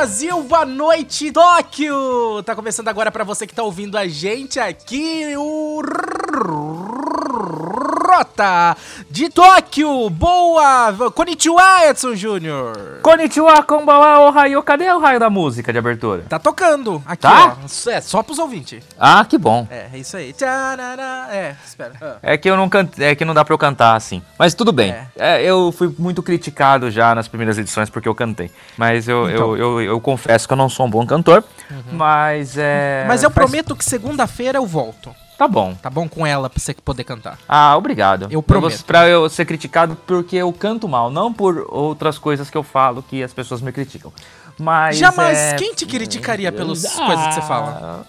Brasil! Boa noite, Tóquio! Tá começando agora pra você que tá ouvindo a gente aqui, o De Tóquio! Boa! Konnichiwa, Edson Júnior! Konnichiwa, konbawa, ohayo. Cadê o raio da música de abertura? Tá tocando aqui, Tá? ó. É, só pros ouvintes. Ah, que bom. É, é isso aí. Tcharará. É, espera. Ah. É que eu não cante... é que não dá pra eu cantar assim. Mas tudo bem. É. É, eu fui muito criticado já nas primeiras edições porque eu cantei. Mas eu, Então. Uhum. eu, eu, eu confesso que eu não sou um bom cantor. Mas é. Mas eu faz- prometo que segunda-feira eu volto. Tá bom. Tá bom com ela pra você poder cantar. Ah, obrigado. Eu prometo. Pra eu ser criticado porque eu canto mal, não por outras coisas que eu falo que as pessoas me criticam. Mas. Jamais. é- Quem te criticaria pelas coisas que você fala?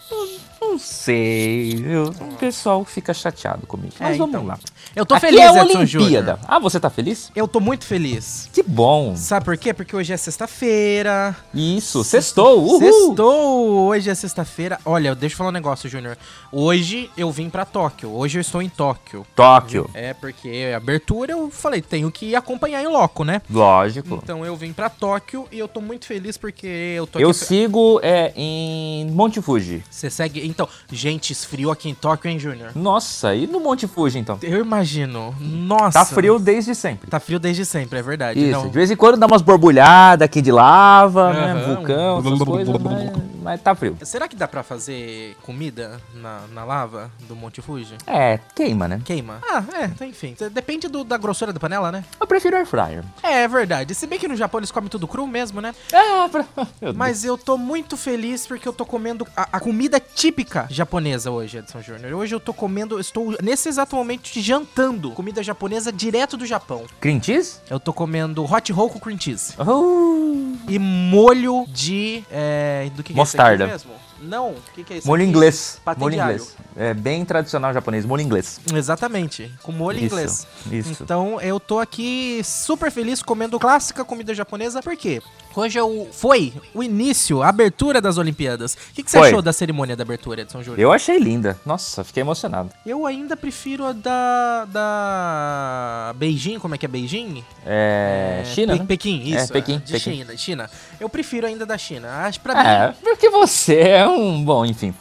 Não sei, viu? O pessoal fica chateado comigo. Mas É, vamos então. lá. Eu tô Aqui feliz, é Edson Olimpíada. Júnior. Ah, você tá feliz? Eu tô muito feliz. Que bom. Sabe por quê? Porque hoje é sexta-feira. Isso, sextou. Uhul. Sextou! Hoje é sexta-feira. Olha, deixa eu falar um negócio, Júnior. Hoje eu vim pra Tóquio. Hoje eu estou em Tóquio. Tóquio. É, porque abertura eu falei, tenho que acompanhar em loco, né? Lógico. Então eu vim pra Tóquio e eu tô muito feliz porque eu tô Eu aqui. sigo é, em Monte Fuji. Você segue. Então, gente, esfriou aqui em Tóquio, hein, Júnior? Nossa, e no Monte Fuji então? Eu imagino. Nossa. Tá frio desde sempre. Tá frio desde sempre, é verdade. Isso, de vez em quando dá umas borbulhadas aqui de lava, né? Aham. Vulcão, essas coisas, mas, mas tá frio. Será que dá pra fazer comida na, na lava do Monte Fuji? É, queima, né? Queima. Ah, é, enfim. Depende do- da grossura da panela, né? Eu prefiro air fryer. É, é verdade. Se bem que no Japão eles comem tudo cru mesmo, né? É, pra... Mas eu tô muito feliz porque eu tô comendo a, a comida típica japonesa hoje, Edson Júnior. Hoje eu tô comendo, estou nesse exato momento jantando comida japonesa direto do Japão. Cream cheese? Eu tô comendo hot roll com cream cheese. Uh, E molho de. É, do que, que Mostarda. é aqui mesmo? Não, o que, que é isso? molho aqui? inglês. Patê molho inglês. É bem tradicional japonês, molho inglês. Exatamente, com molho Isso, inglês. isso. Então eu tô aqui super feliz comendo clássica comida japonesa, por quê? Hoje eu, foi o início, a abertura das Olimpíadas. O que, que você Foi. achou da cerimônia da abertura, Edson Júnior? Eu achei linda. Nossa, fiquei emocionado. Eu ainda prefiro a da. da. Beijing, como é que é Beijing? É. China, Pe- né? Pequim, É, isso. Pequim, de Pequim. China, China. Eu prefiro ainda da China. Acho pra mim. É, porque você é um. Bom, enfim.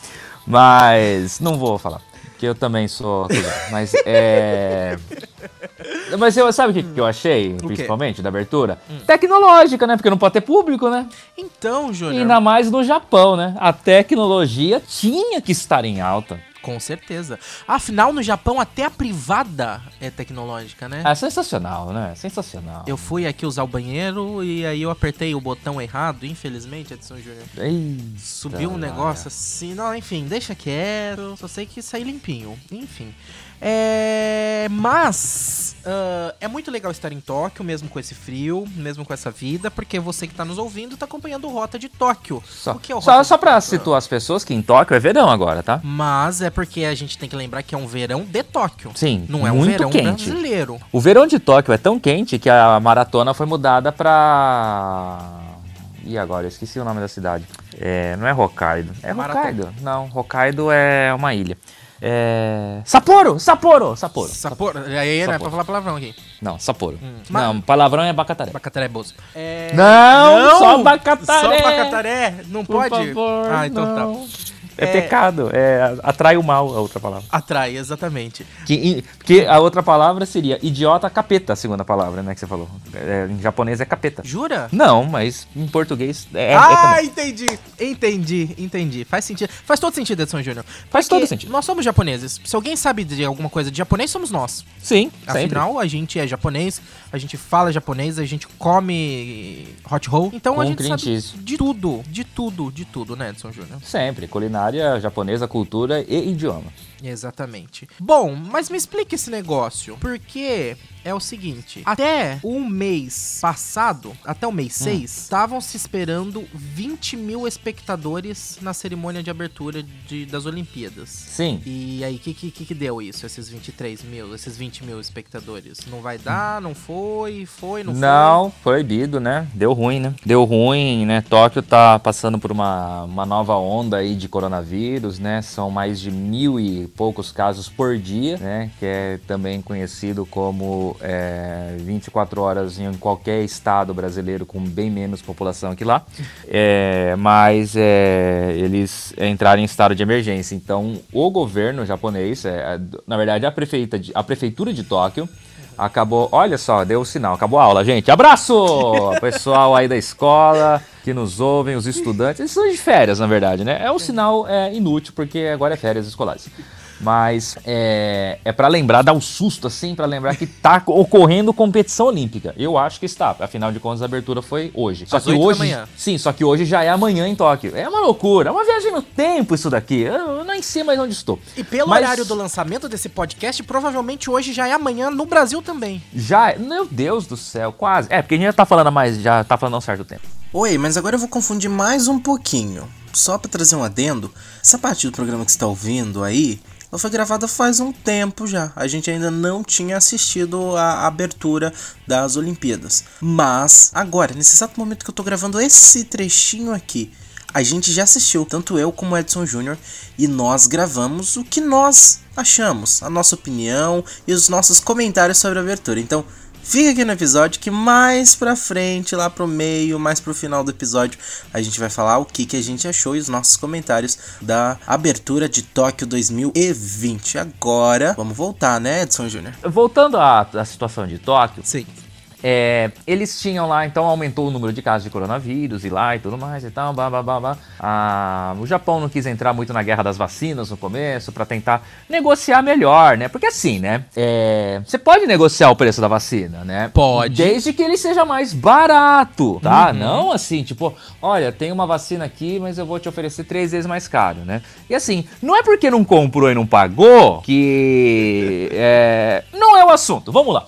Mas. Não vou falar. Porque eu também sou. Mas é. Mas eu, sabe o que, que eu achei, principalmente, da abertura? Tecnológica, né? Porque não pode ter público, né? Então, Júnior. ainda mais no Japão, né? A tecnologia tinha que estar em alta. Com certeza. Afinal, no Japão, até a privada é tecnológica, né? É sensacional, né? Sensacional. Eu fui aqui usar o banheiro e aí eu apertei o botão errado, infelizmente, Edson Júnior. Subiu um negócio assim, não, enfim, deixa quieto, só sei que saí limpinho, enfim. É, mas ah, é muito legal estar em Tóquio, mesmo com esse frio, mesmo com essa vida, porque você que tá nos ouvindo tá acompanhando o Rota de Tóquio. Só, O que é o só, só Tóquio? situar as pessoas que em Tóquio é verão agora, tá? Mas é porque a gente tem que lembrar que é um verão de Tóquio. Sim, Não é um muito verão quente. brasileiro. O verão de Tóquio é tão quente que a maratona foi mudada pra. E agora? Eu esqueci o nome da cidade. É, não é Hokkaido. É Maratona. Hokkaido. Não, Hokkaido é uma ilha. É. Sapporo! Sapporo! Sapporo! Sapor, aí não é pra Sapporo. falar palavrão aqui. Não, Sapporo. Ma- Não, palavrão é bacataré. Bacataré Bozo. É... Não, só bacataré. Só bacataré. Não Por pode? favor, ah, então não. tá. É, É- pecado, é atrai o mal, a outra palavra. Atrai, exatamente. Que, porque a outra palavra seria idiota capeta, a segunda palavra, né, que você falou. É, em japonês é capeta. Jura? Não, mas em português é, é ah, também. entendi. Entendi, entendi. Faz sentido. Faz todo sentido, Edson Júnior. Faz todo sentido. Nós somos japoneses. Se alguém sabe de alguma coisa de japonês, somos nós. Sim, sempre. Afinal, a gente é japonês, a gente fala japonês, a gente come hot roll. Então a Com gente cream sabe de tudo, de tudo, de tudo, né, Edson Júnior? Sempre. Culinária culinária japonesa, cultura e idioma. Exatamente. Bom, mas me explica esse negócio. Porque é o seguinte: até o mês passado, até o mês 6, estavam se esperando 20 mil espectadores na cerimônia de abertura de, das Olimpíadas. Sim. E aí, o que, que, que deu isso, esses 23 mil, esses 20 mil espectadores? Não vai dar, não foi, foi, não, Não, proibido, né? Deu ruim, né? Deu ruim, né? Tóquio tá passando por uma, uma nova onda aí de coronavírus, né? São mais de mil e poucos casos por dia, né? Que é também conhecido como é, 24 horas em qualquer estado brasileiro com bem menos população que lá. É, mas é, eles entraram em estado de emergência. Então, o governo japonês, é, na verdade, a, prefeita de, a prefeitura de Tóquio, Acabou, olha só, deu o sinal, acabou a aula, gente. Abraço! Pessoal aí da escola que nos ouvem, os estudantes. Eles são de férias, na verdade, né? É um sinal é, inútil, porque agora é férias escolares. Mas é, é para lembrar, dar um susto assim, para lembrar que tá ocorrendo competição olímpica. Eu acho que está. Afinal de contas, a abertura foi hoje. Só Às que hoje, manhã. sim, só que hoje já é amanhã em Tóquio. É uma loucura, é uma viagem no tempo isso daqui. Eu nem sei mais onde estou. E pelo Mas- horário do lançamento desse podcast, provavelmente hoje já é amanhã no Brasil também. Já, meu Deus do céu, quase. É, porque a gente já tá falando mais, já tá falando há um certo tempo. Oi, mas agora eu vou confundir mais um pouquinho. Só pra trazer um adendo, essa parte do programa que você tá ouvindo aí, ela foi gravada faz um tempo já. A gente ainda não tinha assistido a abertura das Olimpíadas. Mas agora, nesse exato momento que eu tô gravando esse trechinho aqui, a gente já assistiu, tanto eu como o Edson Júnior, e nós gravamos o que nós achamos, a nossa opinião e os nossos comentários sobre a abertura. Então, Fica aqui no episódio que mais pra frente, lá pro meio, mais pro final do episódio, a gente vai falar o que, que a gente achou e os nossos comentários da abertura de Tóquio 2020. Agora, vamos voltar, né, Edson Júnior? Voltando à, à situação de Tóquio, Sim. É, eles tinham lá, então aumentou o número de casos de coronavírus e lá e tudo mais e tal, blá, blá, blá, blá. Ah, o Japão não quis entrar muito na guerra das vacinas no começo pra tentar negociar melhor, né? Porque assim, né? é, você pode negociar o preço da vacina, né? Pode. Desde que ele seja mais barato, tá? Não assim, tipo, olha, tem uma vacina aqui, mas eu vou te oferecer três vezes mais caro, né? E assim, não é porque não comprou e não pagou que é, não é o assunto. Vamos lá.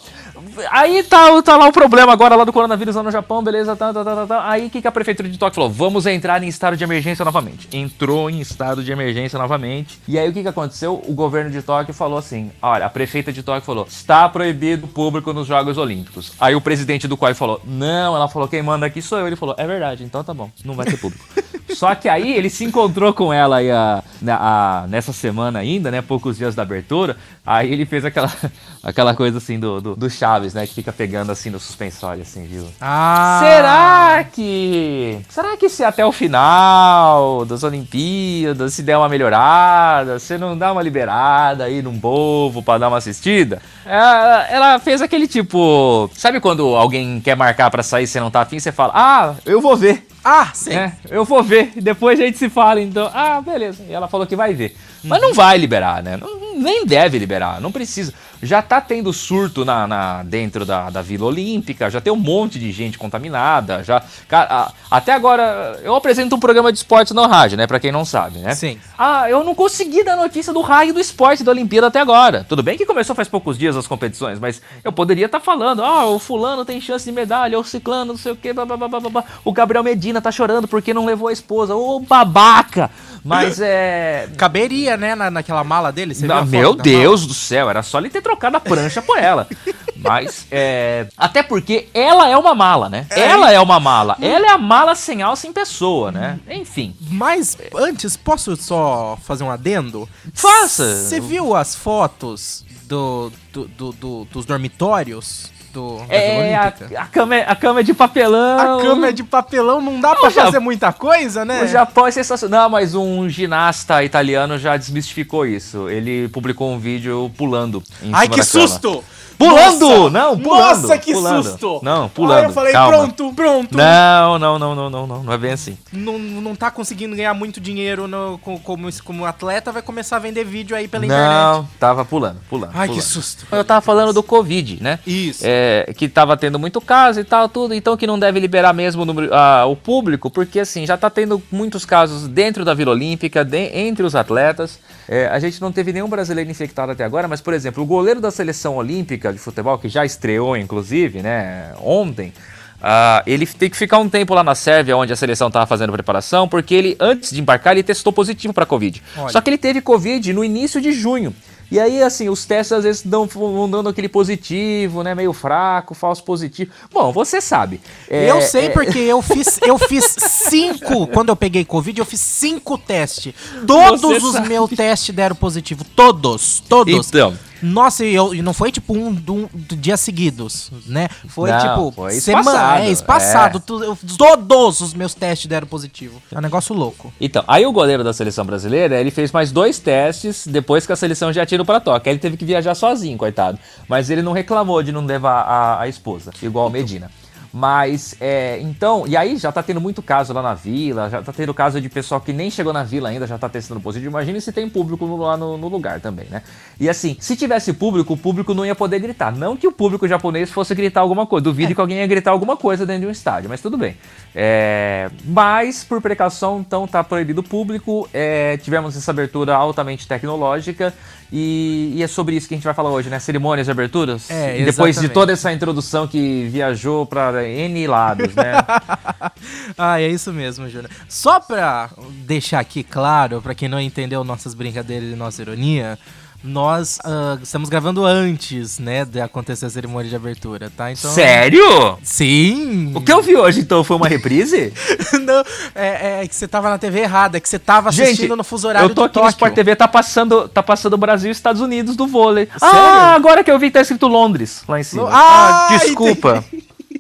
Aí tá, tá lá o problema agora lá do coronavírus lá no Japão, beleza, tá, tá, tá, tá, tá. Aí o que, que a prefeitura de Tóquio falou? Vamos entrar em estado de emergência novamente. Entrou em estado de emergência novamente. E aí o que, que aconteceu? O governo de Tóquio falou assim: olha, a prefeita de Tóquio falou: está proibido o público nos Jogos Olímpicos. Aí o presidente do COI falou: não, ela falou: quem manda aqui sou eu. Ele falou: é verdade, então tá bom, não vai ter público. Só que aí ele se encontrou com ela aí a, na- a- nessa semana ainda, né? Poucos dias da abertura. Aí ele fez aquela, aquela coisa assim do, do, do Chaves, né? Que fica pegando assim no suspensório, assim, viu? Ah! Será que. Será que se até o final das Olimpíadas, se der uma melhorada, você não dá uma liberada aí num povo pra dar uma assistida? Ela, ela fez aquele tipo. Sabe quando alguém quer marcar pra sair e você não tá afim, você fala, ah, eu vou ver. Ah, sim. É, eu vou ver, depois a gente se fala, então. Ah, beleza. E ela falou que vai ver. Mas não vai liberar, né? Não- nem deve liberar, não precisa. Já tá tendo surto na, na- dentro da, da Vila Olímpica, já tem um monte de gente contaminada. Já, cara, a- até agora, eu apresento um programa de esporte na rádio, né? Pra quem não sabe, né? Sim. Ah, eu não consegui dar notícia do raio do esporte da Olimpíada até agora. Tudo bem que começou faz poucos dias as competições, mas eu poderia estar falando, ah, o fulano tem chance de medalha, o ciclano, não sei o quê, blá, blá, blá, blá, blá, blá. o Gabriel Medina tá chorando porque não levou a esposa, ô babaca! Mas é... Caberia, né, na, naquela mala dele? Você Ah, meu Deus do céu, era só ele ter trocado a prancha por ela. Mas, é. Até porque ela é uma mala, né? Ela é uma mala. Ela é a mala sem alça em pessoa, né? Enfim. mala? Mas antes, posso só fazer um adendo? Faça. Você viu as fotos do, do- do- do- dos dormitórios do, É, a, a, cama, é- a cama é de papelão. A cama é de papelão, não dá pra já- fazer muita coisa, né? O Japão é sensacional. Não, mas um ginasta italiano já desmistificou isso. Ele publicou um vídeo pulando em Ai, cima que da cama. susto! Pulando! Nossa! Não, pulando. Nossa, que pulando. susto! Não, pulando. Aí eu falei, calma. pronto, pronto. Não, não, não, não, não, não. Não é bem assim. Não, não tá conseguindo ganhar muito dinheiro no- co- como, como atleta, vai começar a vender vídeo aí pela internet. Não, tava pulando, pulando. Ai, que pulando. susto. Eu tava falando do Covid, né? Isso. É, que tava tendo muito caso e tal, tudo, então que não deve liberar mesmo o, número- ah, o público, porque assim, já tá tendo muitos casos dentro da Vila Olímpica, de- entre os atletas. É, a gente não teve nenhum brasileiro infectado até agora, mas, por exemplo, o goleiro da seleção olímpica de futebol, que já estreou, inclusive, né, ontem. ah, ele tem que ficar um tempo lá na Sérvia, onde a seleção estava fazendo preparação, porque ele, antes de embarcar, ele testou positivo para Covid. Olha. Só que ele teve Covid no início de junho. E aí, assim, os testes às vezes dão, vão dando aquele positivo, né? Meio fraco, falso positivo. Bom, você sabe. É, eu sei é, porque eu fiz, eu fiz cinco. Quando eu peguei Covid, eu fiz cinco testes. Todos Você os sabe. meus testes deram positivo. Todos. Todos. Então. Nossa, e, eu, e não foi tipo um, um dias seguidos, né? Foi Não, tipo foi semana, espaçado, é, espaçado. é. Tu- eu- todos os meus testes deram positivo. É um negócio louco. Então, aí o goleiro da seleção brasileira, ele fez mais dois testes depois que a seleção já tirou para Tóquio. Aí ele teve que viajar sozinho, coitado. Mas ele não reclamou de não levar a, a esposa, igual o Medina. Mas, é, então, e aí já tá tendo muito caso lá na vila, já tá tendo caso de pessoal que nem chegou na vila ainda, já tá testando positivo. Imagine se tem público lá no, no lugar também, né? E assim, se tivesse público, o público não ia poder gritar. Não que o público japonês fosse gritar alguma coisa. Duvido que alguém ia gritar alguma coisa dentro de um estádio, mas tudo bem. É, mas, por precaução, então tá proibido o público. É, tivemos essa abertura altamente tecnológica. E, e é sobre isso que a gente vai falar hoje, né? Cerimônias de aberturas. É, E Depois de exatamente. toda essa introdução que viajou para N lados, né? Ah, é isso mesmo, Júnior. Só pra deixar aqui claro, pra quem não entendeu nossas brincadeiras e nossa ironia, nós ah, estamos gravando antes, né, de acontecer a cerimônia de abertura, tá? Então. Sério? Sim! O que eu vi hoje, então, foi uma reprise? não, é, é que você tava na TV errada, é que você tava assistindo no fuso horário eu tô aqui no. Sport TV, tá passando, tá passando Brasil e Estados Unidos do vôlei. Sério? Ah, agora que eu vi tá escrito Londres lá em cima. Ah, Ah, desculpa.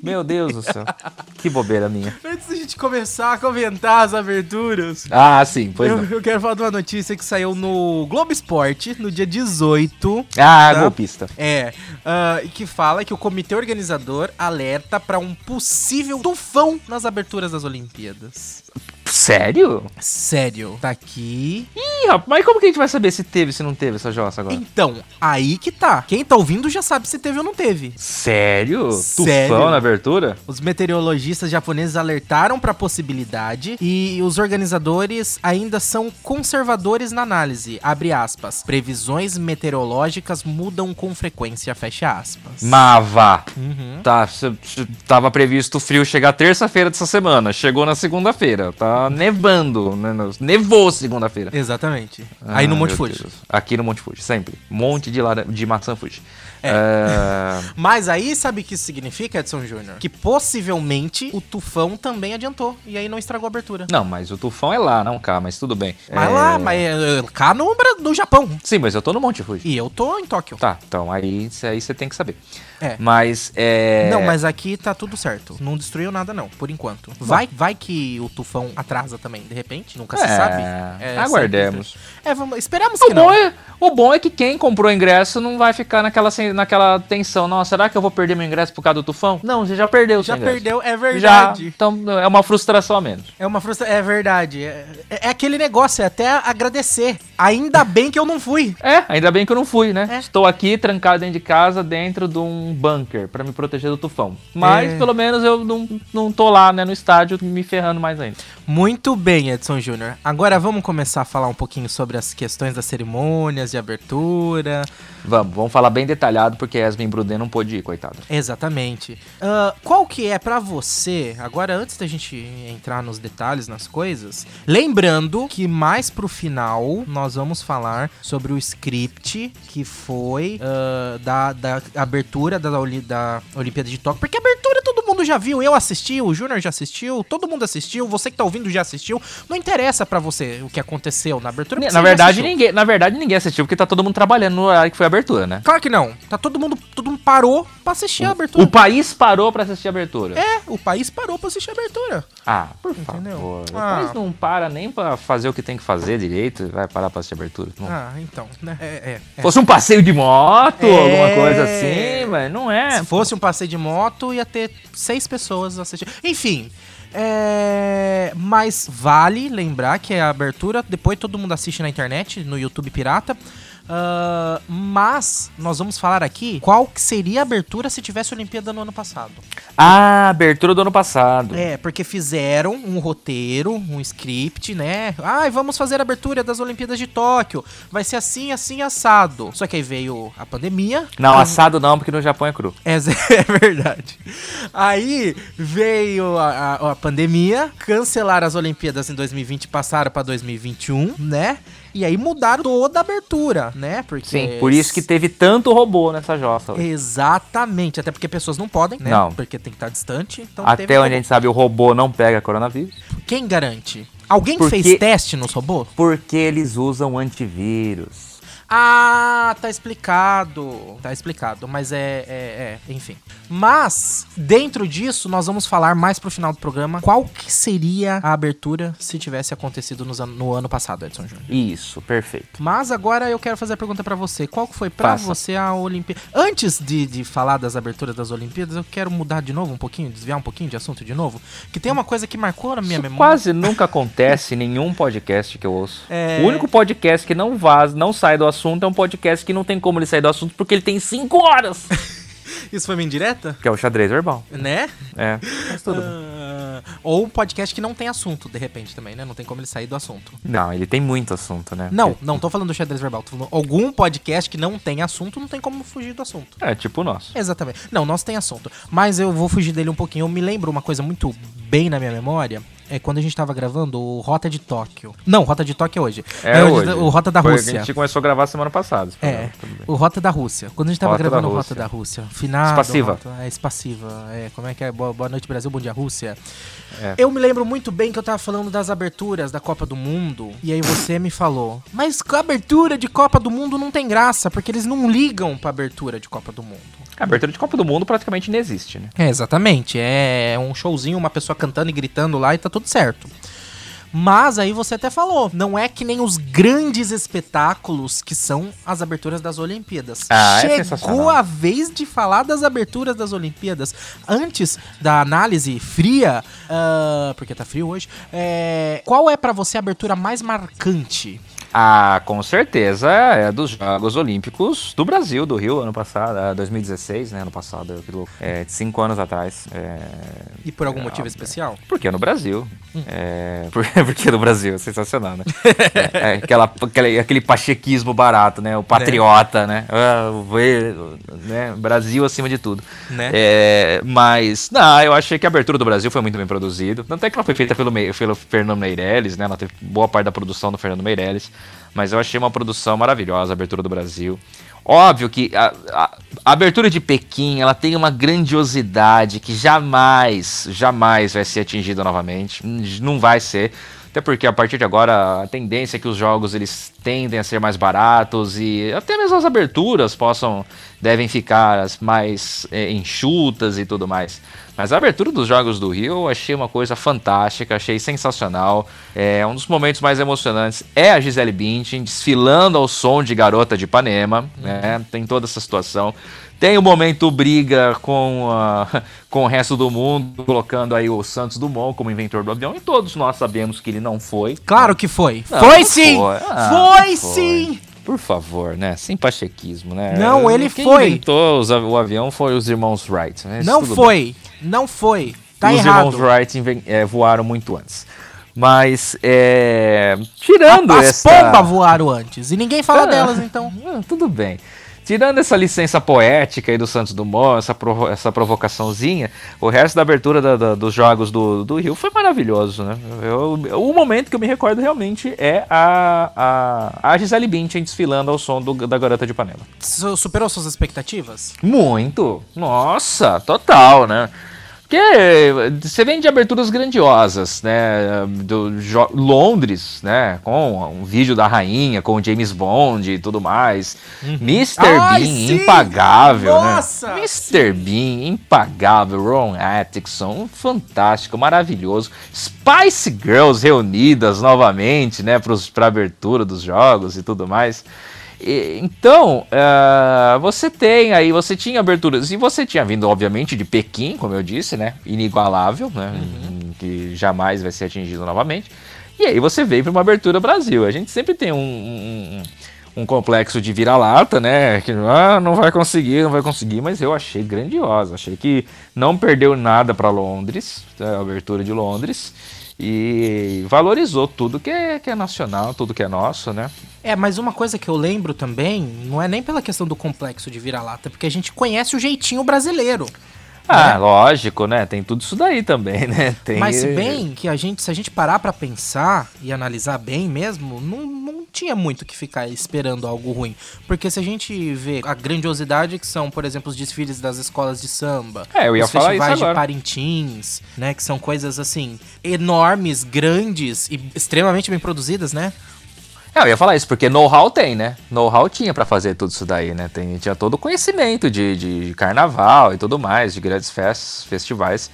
Meu Deus do céu. Que bobeira minha. Antes da gente começar a comentar as aberturas, Ah, sim, pois eu, não. eu quero falar de uma notícia que saiu no Globo Esporte no dia 18 Ah, Tá. golpista. É, e que fala que o comitê organizador alerta para um possível tufão nas aberturas das Olimpíadas. Sério? Sério, tá aqui. Ih, rapaz, mas como que a gente vai saber se teve, se não teve essa jossa agora? Então, aí que tá. Quem tá ouvindo já sabe se teve ou não teve. Sério? Sério? Tufão na abertura? Os meteorologistas japoneses alertaram para a possibilidade e os organizadores ainda são conservadores na análise. Abre aspas. Previsões meteorológicas mudam com frequência, fecha aspas. Mava. Uhum. Tá, tava previsto o frio chegar terça-feira dessa semana. Chegou na segunda-feira. Tá nevando. Né? Nevou segunda-feira. Exatamente. aí no Ah, Monte Fuji. Deus. Aqui no Monte Fuji, sempre. Monte de, lara... de maçã Fuji. É. É, Mas aí sabe o que isso significa, Edson Júnior? Que possivelmente o tufão também adiantou e aí não estragou a abertura. Não, mas o tufão é lá, não cá, mas tudo bem. Mas É, lá, mas é, cá no, Bra- no Japão. Sim, mas eu tô no Monte Fuji. E eu tô em Tóquio. Tá, então aí aí você tem que saber. É. Mas é. Não, mas aqui tá tudo certo. Não destruiu nada, não, por enquanto. Vai, vai que o tufão atrasa também, de repente, nunca se É, sabe. aguardemos. sempre- É, vamos, esperamos O que não. bom, é, o bom é que quem comprou ingresso não vai ficar naquela, naquela tensão. Nossa, será que eu vou perder meu ingresso por causa do tufão? Não, você já perdeu o Já perdeu, é Já, verdade. então é uma frustração a menos. É uma frustração, é verdade. É, é aquele negócio, é até agradecer. Ainda bem que eu não fui. É, ainda bem que eu não fui, né? É. Estou aqui trancado dentro de casa, dentro de um bunker, pra me proteger do tufão. Mas É. pelo menos eu não, não tô lá, né, no estádio, me ferrando mais ainda. Muito bem, Edson Júnior. Agora vamos começar a falar um pouquinho sobre as questões das cerimônias de abertura. Vamos, vamos falar bem detalhado, porque Yasmin Bruden não pôde ir, coitada. Exatamente. Ah, qual que é pra você, agora antes da gente entrar nos detalhes, nas coisas, lembrando que mais pro final nós vamos falar sobre o script que foi ah, da, da abertura da, da Olimpíada de Tóquio, porque a abertura todo mundo já viu, eu assisti, o Júnior já assistiu, todo mundo assistiu, você que tá ouvindo já assistiu, não interessa pra você o que aconteceu na abertura. Na verdade, ninguém, na verdade, ninguém assistiu, porque tá todo mundo trabalhando no horário que foi a abertura, né? Claro que não. Tá todo mundo, todo mundo parou pra assistir a abertura. O país parou pra assistir a abertura. É, o país parou pra assistir a abertura. Ah, por Entendeu? favor. O Ah. país não para nem pra fazer o que tem que fazer direito, vai parar pra assistir a abertura. Não. Ah, então, né? É, é, é. Fosse um passeio de moto, É. alguma coisa assim, mas não é. Se fosse um passeio de moto, ia ter seis pessoas assistindo. Enfim. É... Mas vale lembrar que a abertura, depois todo mundo assiste na internet, no YouTube Pirata. Ah, mas nós vamos falar aqui qual que seria a abertura se tivesse Olimpíada no ano passado. Ah, abertura do ano passado. É, porque fizeram um roteiro, um script, né? Ai, vamos fazer a abertura das Olimpíadas de Tóquio. Vai ser assim, assim, assado. Só que aí veio a pandemia. Não, a- assado não, porque no Japão é cru. é, é verdade. Aí veio a, a- a pandemia, cancelaram as Olimpíadas em 2020, passaram pra 2021, né? E aí mudaram toda a abertura, né? Porque Sim, por isso que teve tanto robô nessa jossa. hoje. Exatamente, até porque pessoas não podem, né? Não. Porque tem que estar distante. Então Até onde a gente sabe, o robô não pega coronavírus. Quem garante? Alguém Porque- fez teste nos robôs? Porque eles usam antivírus. Ah, tá explicado. Tá explicado, mas é, é, é, enfim. Mas, dentro disso, nós vamos falar mais pro final do programa qual que seria a abertura se tivesse acontecido an- no ano passado, Edson Júnior. Isso, perfeito. Mas agora eu quero fazer a pergunta pra você. Qual que foi pra Faça. você a Olimpíada? Antes de, de falar das aberturas das Olimpíadas, eu quero mudar de novo um pouquinho, desviar um pouquinho de assunto de novo. Que tem uma coisa que marcou na minha Isso memória. quase nunca acontece em nenhum podcast que eu ouço. É. O único podcast que não vaza, não sai do assunto é um podcast que não tem como ele sair do assunto porque ele tem 5 horas. Isso foi uma indireta? que é o xadrez verbal. Né? É, mas tudo. Ah, ou um podcast que não tem assunto, de repente, também, né? Não tem como ele sair do assunto. Não, ele tem muito assunto, né? Não, não tô falando do xadrez verbal. Tô falando algum podcast que não tem assunto, não tem como fugir do assunto. É, tipo o nosso. Exatamente. Não, nós tem assunto. Mas eu vou fugir dele um pouquinho. Eu me lembro uma coisa muito bem na minha memória. É quando a gente tava gravando o Rota de Tóquio. Não, Rota de Tóquio é hoje. É o- hoje. O Rota da Foi, Rússia. A gente começou a gravar semana passada. É, o Rota da Rússia. Quando a gente tava Rota da gravando o. Rota da Rússia. Final. Espassiva. É, espassiva. É, como é que é? Boa, boa noite, Brasil. Bom dia, Rússia. É. Eu me lembro muito bem que eu tava falando das aberturas da Copa do Mundo. E aí você me falou. Mas a abertura de Copa do Mundo não tem graça, porque eles não ligam pra abertura de Copa do Mundo. A abertura de Copa do Mundo praticamente não existe, né? É, exatamente. É um showzinho, uma pessoa cantando e gritando lá e tá tudo certo. Mas aí você até falou, não é que nem os grandes espetáculos que são as aberturas das Olimpíadas. Ah, é Chegou sensacional. a vez de falar das aberturas das Olimpíadas. Antes da análise fria, ah, porque tá frio hoje, é, qual é pra você a abertura mais marcante? Ah, com certeza é dos Jogos Olímpicos do Brasil, do Rio, ano passado, ah, 2016, né? Ano passado, aquilo, é, cinco anos atrás. É, E por algum É, motivo óbvio. especial? porque é no Brasil. Hum. É, por- porque é no Brasil, sensacional, né? é, é, aquela, aquele, aquele pachequismo barato, né? O patriota, né? Ah, o ver- né? Brasil acima de tudo. Né? É, mas, não, eu achei que a abertura do Brasil foi muito bem produzida. Tanto é que ela foi feita pelo, pelo Fernando Meirelles, né? Ela teve boa parte da produção do Fernando Meirelles. Mas eu achei uma produção maravilhosa, a abertura do Brasil. Óbvio que a, a- a abertura de Pequim, ela tem uma grandiosidade que jamais, jamais vai ser atingida novamente. Hum, Não vai ser. Até porque a partir de agora a tendência é que os jogos eles tendem a ser mais baratos e até mesmo as aberturas possam devem ficar mais é, enxutas e tudo mais. Mas a abertura dos jogos do Rio eu achei uma coisa fantástica, achei sensacional. É um dos momentos mais emocionantes é a Gisele Bündchen desfilando ao som de Garota de Ipanema, né? Tem toda essa situação. Tem o momento briga com, com o resto do mundo, colocando aí o Santos Dumont como inventor do avião, e todos nós sabemos que ele não foi. Claro que foi. Não, foi não sim! foi. Ah, foi foi. sim! Por favor, né? Sem pachequismo, né? Não, ele Quem foi. inventou os o avião foi os irmãos Wright. mas Não foi. Não foi. Tá os errado. irmãos Wright é, voaram muito antes. Mas, é, tirando As essa... pombas voaram antes. E ninguém fala Ah. delas, então. Ah, tudo bem. Tirando essa licença poética aí do Santos Dumont, essa, provo- essa provocaçãozinha, o resto da abertura da- da- dos jogos do, do Rio foi maravilhoso, né? Eu- o momento que eu me recordo realmente é a, a, a Gisele Bündchen desfilando ao som do- da Garota de Panela. Su- Superou suas expectativas? Muito! Nossa, total, né? Porque você vem de aberturas grandiosas, né? Do Londres, né? Com um vídeo da rainha, com o James Bond e tudo mais. Uhum. Mr. Ai, Bean, sim! impagável, né? Nossa, né? Mr. Bean, impagável. Ron Atkinson, fantástico, maravilhoso. Spice Girls reunidas novamente, né? Para abertura dos jogos e tudo mais então, uh, você tem aí, você tinha aberturas, e você tinha vindo, obviamente, de Pequim, como eu disse, né? Inigualável, né? Uhum. Que jamais vai ser atingido novamente. E aí você veio para uma abertura Brasil. A gente sempre tem um, um, um complexo de vira-lata, né? Que ah, não vai conseguir, não vai conseguir, mas eu achei grandiosa. Achei que não perdeu nada para Londres, a abertura de Londres e valorizou tudo que é, que é nacional, tudo que é nosso, né? É, mas uma coisa que eu lembro também, não é nem pela questão do complexo de vira-lata, porque a gente conhece o jeitinho brasileiro. Ah, né? lógico, né? Tem tudo isso daí também, né? Tem... Mas se bem que a gente, se a gente parar para pensar e analisar bem mesmo, não, não tinha muito que ficar esperando algo ruim. Porque se a gente vê a grandiosidade que são, por exemplo, os desfiles das escolas de samba, é, eu ia os falar festivais isso agora. de Parintins, né? Que são coisas assim, enormes, grandes e extremamente bem produzidas, né? É, eu ia falar isso, porque know-how tem, né? Know-how tinha para fazer tudo isso daí, né? Tem, tinha todo o conhecimento de, de carnaval e tudo mais, de grandes festas, festivais.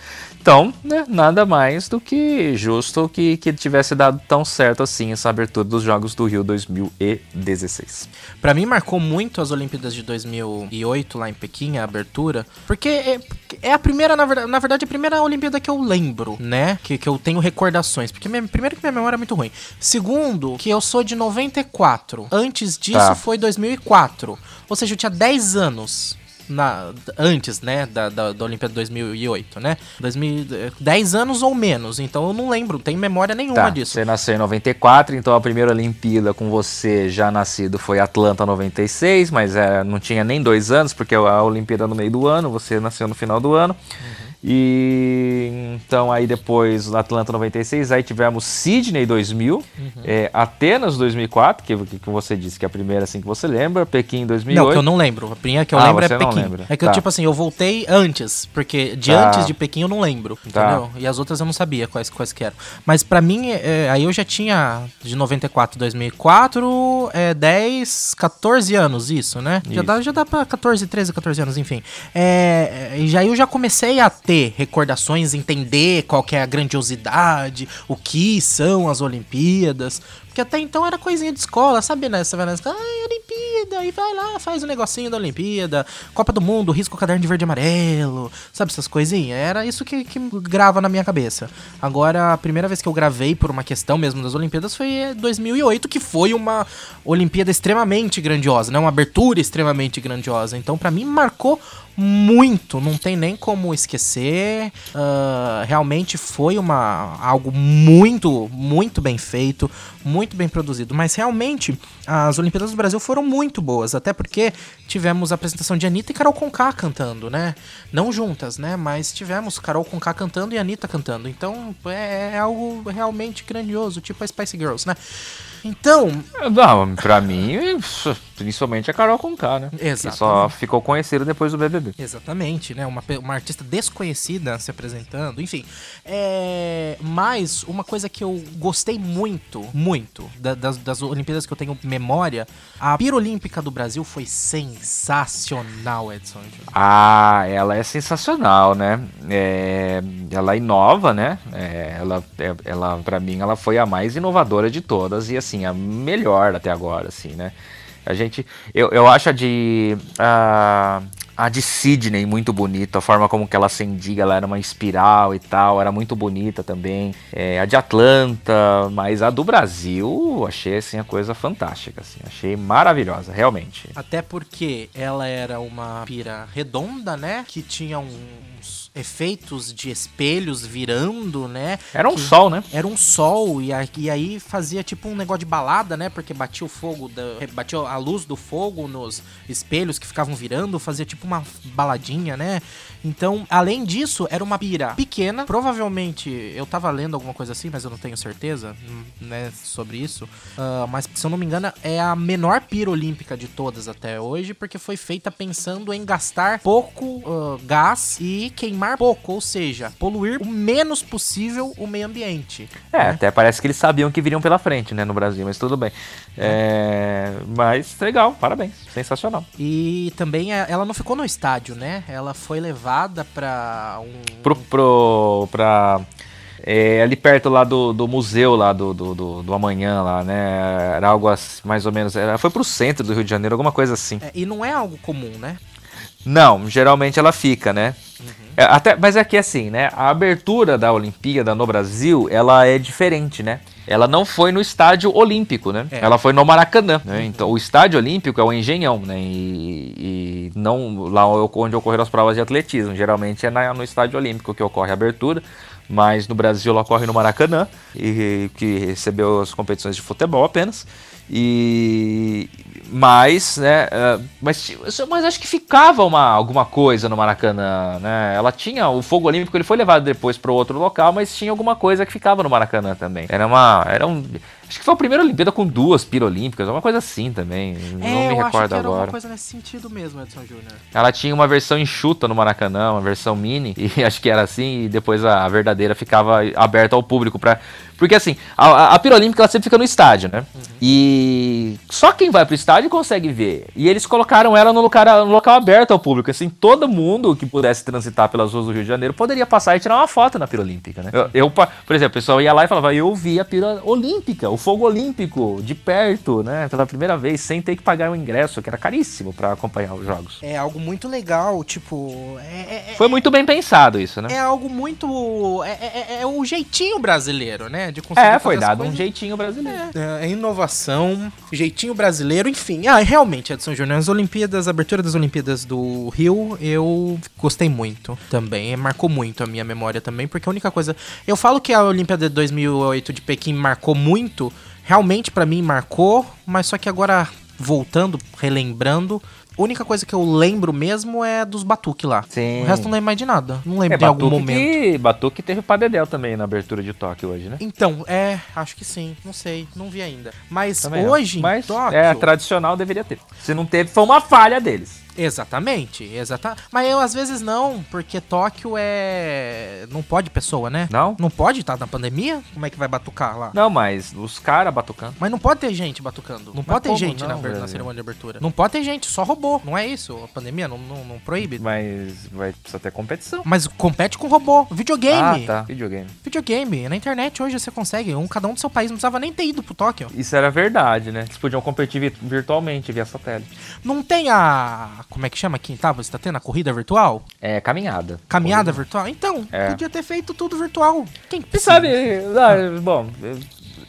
Então, né, nada mais do que justo que, que tivesse dado tão certo assim essa abertura dos Jogos do Rio 2016. Para mim marcou muito as Olimpíadas de 2008 lá em Pequim, a abertura, porque é, é a primeira, na verdade, na verdade, a primeira Olimpíada que eu lembro, né? Que, que eu tenho recordações. Porque, minha, primeiro, que minha memória é muito ruim. Segundo, que eu sou de 94. Antes disso tá. foi 2004. Ou seja, eu tinha 10 anos na, antes, né, da, da, da Olimpíada 2008, né? 2000, 10 anos ou menos, então eu não lembro, tem memória nenhuma tá, disso. Você nasceu em 94, então a primeira Olimpíada com você já nascido foi Atlanta 96, mas é, não tinha nem dois anos, porque a Olimpíada no meio do ano, você nasceu no final do ano. Uhum. E então aí depois Atlanta 96, aí tivemos Sydney 2000, uhum. é, Atenas 2004, que, que você disse que é a primeira assim que você lembra, Pequim 2008. Não, que eu não lembro. A primeira que eu ah, lembro é Pequim. É que tá. eu tipo assim, eu voltei antes, porque de tá. antes de Pequim eu não lembro, tá. entendeu? E as outras eu não sabia quais quais que eram. Mas para mim, é, aí eu já tinha de 94 2004, é 10, 14 anos isso, né? Isso. Já dá já dá para 14, 13, 14 anos, enfim. É, e já eu já comecei a ter recordações, entender qual é a grandiosidade, o que são as Olimpíadas. Porque até então era coisinha de escola, sabe, né? Você vai na escola, ai, Olimpíada, e vai lá, faz o um negocinho da Olimpíada, Copa do Mundo, risca o caderno de verde e amarelo, sabe essas coisinhas? Era isso que, que grava na minha cabeça. Agora, a primeira vez que eu gravei por uma questão mesmo das Olimpíadas foi 2008, que foi uma Olimpíada extremamente grandiosa, né? Uma abertura extremamente grandiosa. Então, para mim, marcou muito, não tem nem como esquecer. Uh, realmente foi uma algo muito, muito bem feito, muito bem produzido. Mas realmente as Olimpíadas do Brasil foram muito boas, até porque tivemos a apresentação de Anitta e Carol Conká cantando, né? Não juntas, né? Mas tivemos Carol Conká cantando e Anitta cantando. Então é, é algo realmente grandioso, tipo a Spice Girls, né? Então. Não, pra mim, principalmente a Carol Conká, né? Exato. Que só ficou conhecida depois do BBB. Exatamente, né? Uma, uma artista desconhecida se apresentando, enfim. É... Mas uma coisa que eu gostei muito, muito, da, das, das Olimpíadas que eu tenho memória, a Pira Olímpica do Brasil foi sensacional, Edson. Ah, ela é sensacional, né? É... Ela inova, né? É... Ela, é, ela para mim, ela foi a mais inovadora de todas e assim, a melhor até agora, assim, né? A gente, eu, eu acho a de a, a de Sydney muito bonita, a forma como que ela acendia, ela era uma espiral e tal, era muito bonita também. É, a de Atlanta, mas a do Brasil, achei assim a coisa fantástica, assim, achei maravilhosa, realmente. Até porque ela era uma pira redonda, né, que tinha um efeitos de espelhos virando, né? Era um que sol, né? Era um sol, e, e aí fazia tipo um negócio de balada, né? Porque batia o fogo, da, batia a luz do fogo nos espelhos que ficavam virando, fazia tipo uma baladinha, né? Então, além disso, era uma pira pequena, provavelmente, eu tava lendo alguma coisa assim, mas eu não tenho certeza, né, sobre isso. Uh, mas, se eu não me engano, é a menor pira olímpica de todas até hoje, porque foi feita pensando em gastar pouco uh, gás e queimar queimar pouco, ou seja, poluir o menos possível o meio ambiente. É, né? até parece que eles sabiam que viriam pela frente, né, no Brasil, mas tudo bem. É, mas legal, parabéns, sensacional. E também é, ela não ficou no estádio, né? Ela foi levada pra um. Pro, pro, pra, é, ali perto lá do, do museu lá do, do, do, do amanhã lá, né? Era algo assim, mais ou menos. Era, foi pro centro do Rio de Janeiro, alguma coisa assim. É, e não é algo comum, né? Não, geralmente ela fica, né? É, até, mas é que assim, né? A abertura da Olimpíada no Brasil, ela é diferente, né? Ela não foi no estádio olímpico, né? É. Ela foi no Maracanã, né? Então, o estádio olímpico é o Engenhão, né? E, e não lá onde ocorreram as provas de atletismo. Geralmente é na- no estádio olímpico que ocorre a abertura. Mas no Brasil ela ocorre no Maracanã, e, que recebeu as competições de futebol apenas. E mas, né, eh, mas, mas acho que ficava uma, alguma coisa no Maracanã, né? Ela tinha o fogo olímpico, ele foi levado depois para outro local, mas tinha alguma coisa que ficava no Maracanã também. Era uma, era um, acho que foi a primeira Olimpíada com duas pira olímpicas, uma coisa assim também. não é, me eu acho recordo que era agora. uma coisa nesse sentido mesmo, Edson Júnior. Ela tinha uma versão enxuta no Maracanã, uma versão mini, e acho que era assim, e depois a, a verdadeira ficava aberta ao público para Porque assim, a, a, Pirolímpica ela sempre fica no estádio, né? E só quem vai pro estádio consegue ver. E eles colocaram ela no local, no local aberto ao público, assim, todo mundo que pudesse transitar pelas ruas do Rio de Janeiro poderia passar e tirar uma foto na Pirolímpica, né? Eu, eu, por exemplo, o pessoal ia lá e falava, eu vi a Pira Olímpica, o fogo olímpico, de perto, né? Pela primeira vez, sem ter que pagar o ingresso, que era caríssimo para acompanhar os jogos. É algo muito legal, tipo. É, é- Foi muito bem pensado isso, né? é algo muito. É, é- é o jeitinho brasileiro, né? De conseguir É, foi dado um jeitinho brasileiro. É, é inovação, jeitinho brasileiro, enfim. Ah, realmente, Edson Júnior, as Olimpíadas, a abertura das Olimpíadas do Rio, eu gostei muito também. Marcou muito a minha memória também, porque a única coisa. Eu falo que a Olimpíada de 2008 de Pequim marcou muito, realmente pra mim marcou, mas só que agora, voltando, relembrando. A única coisa que eu lembro mesmo é dos batuque lá. Sim. O resto não lembro mais de nada. Não lembro É, de algum momento. que, Batuque teve Padedel também na abertura de Tóquio hoje, né? Então, é, acho que sim, não sei, não vi ainda. Mas Também hoje, Mas em Tóquio, é tradicional, deveria ter. Se não teve, foi uma falha deles. Exatamente, exatamente. Mas eu às vezes não, porque Tóquio é. Não pode pessoa, né? Não? Não pode estar na pandemia? Como é que vai batucar lá? Não, mas os caras batucando. Mas não pode ter gente batucando. Não Mas pode ter gente na, não, na velho? cerimônia de abertura. Não pode ter gente, só robô. Não é isso? A pandemia não, não, não proíbe. Mas vai precisar ter competição. Mas compete com robô. Videogame. Ah, tá. Videogame. Videogame. Na internet hoje você consegue. Um cada um do seu país. Não precisava nem ter ido pro Tóquio. Isso era verdade, né? Eles podiam competir vi- virtualmente via satélite. Não tem a. Como é que chama aqui? Tá, você tá tendo a corrida virtual? É, caminhada. Caminhada virtual? Então, É. podia ter feito tudo virtual. Quem Você precisa? sabe, ah, bom,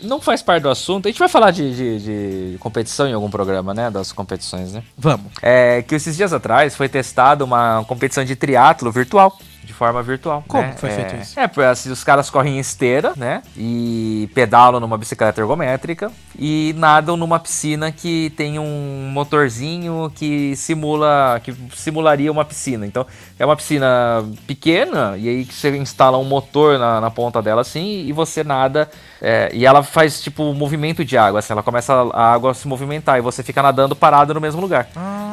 não faz parte do assunto. A gente vai falar de, de- de competição em algum programa, né? Das competições, né? Vamos. É que esses dias atrás foi testada uma competição de triatlo virtual. De forma virtual. Como né? foi é, feito isso? É, porque, assim, os caras correm em esteira, né? E pedalam numa bicicleta ergométrica e nadam numa piscina que tem um motorzinho que simula. que simularia uma piscina. Então, é uma piscina pequena, e aí você instala um motor na, na ponta dela assim, e você nada. é, e ela faz tipo um movimento de água, assim, ela começa a, água a se movimentar e você fica nadando parado no mesmo lugar.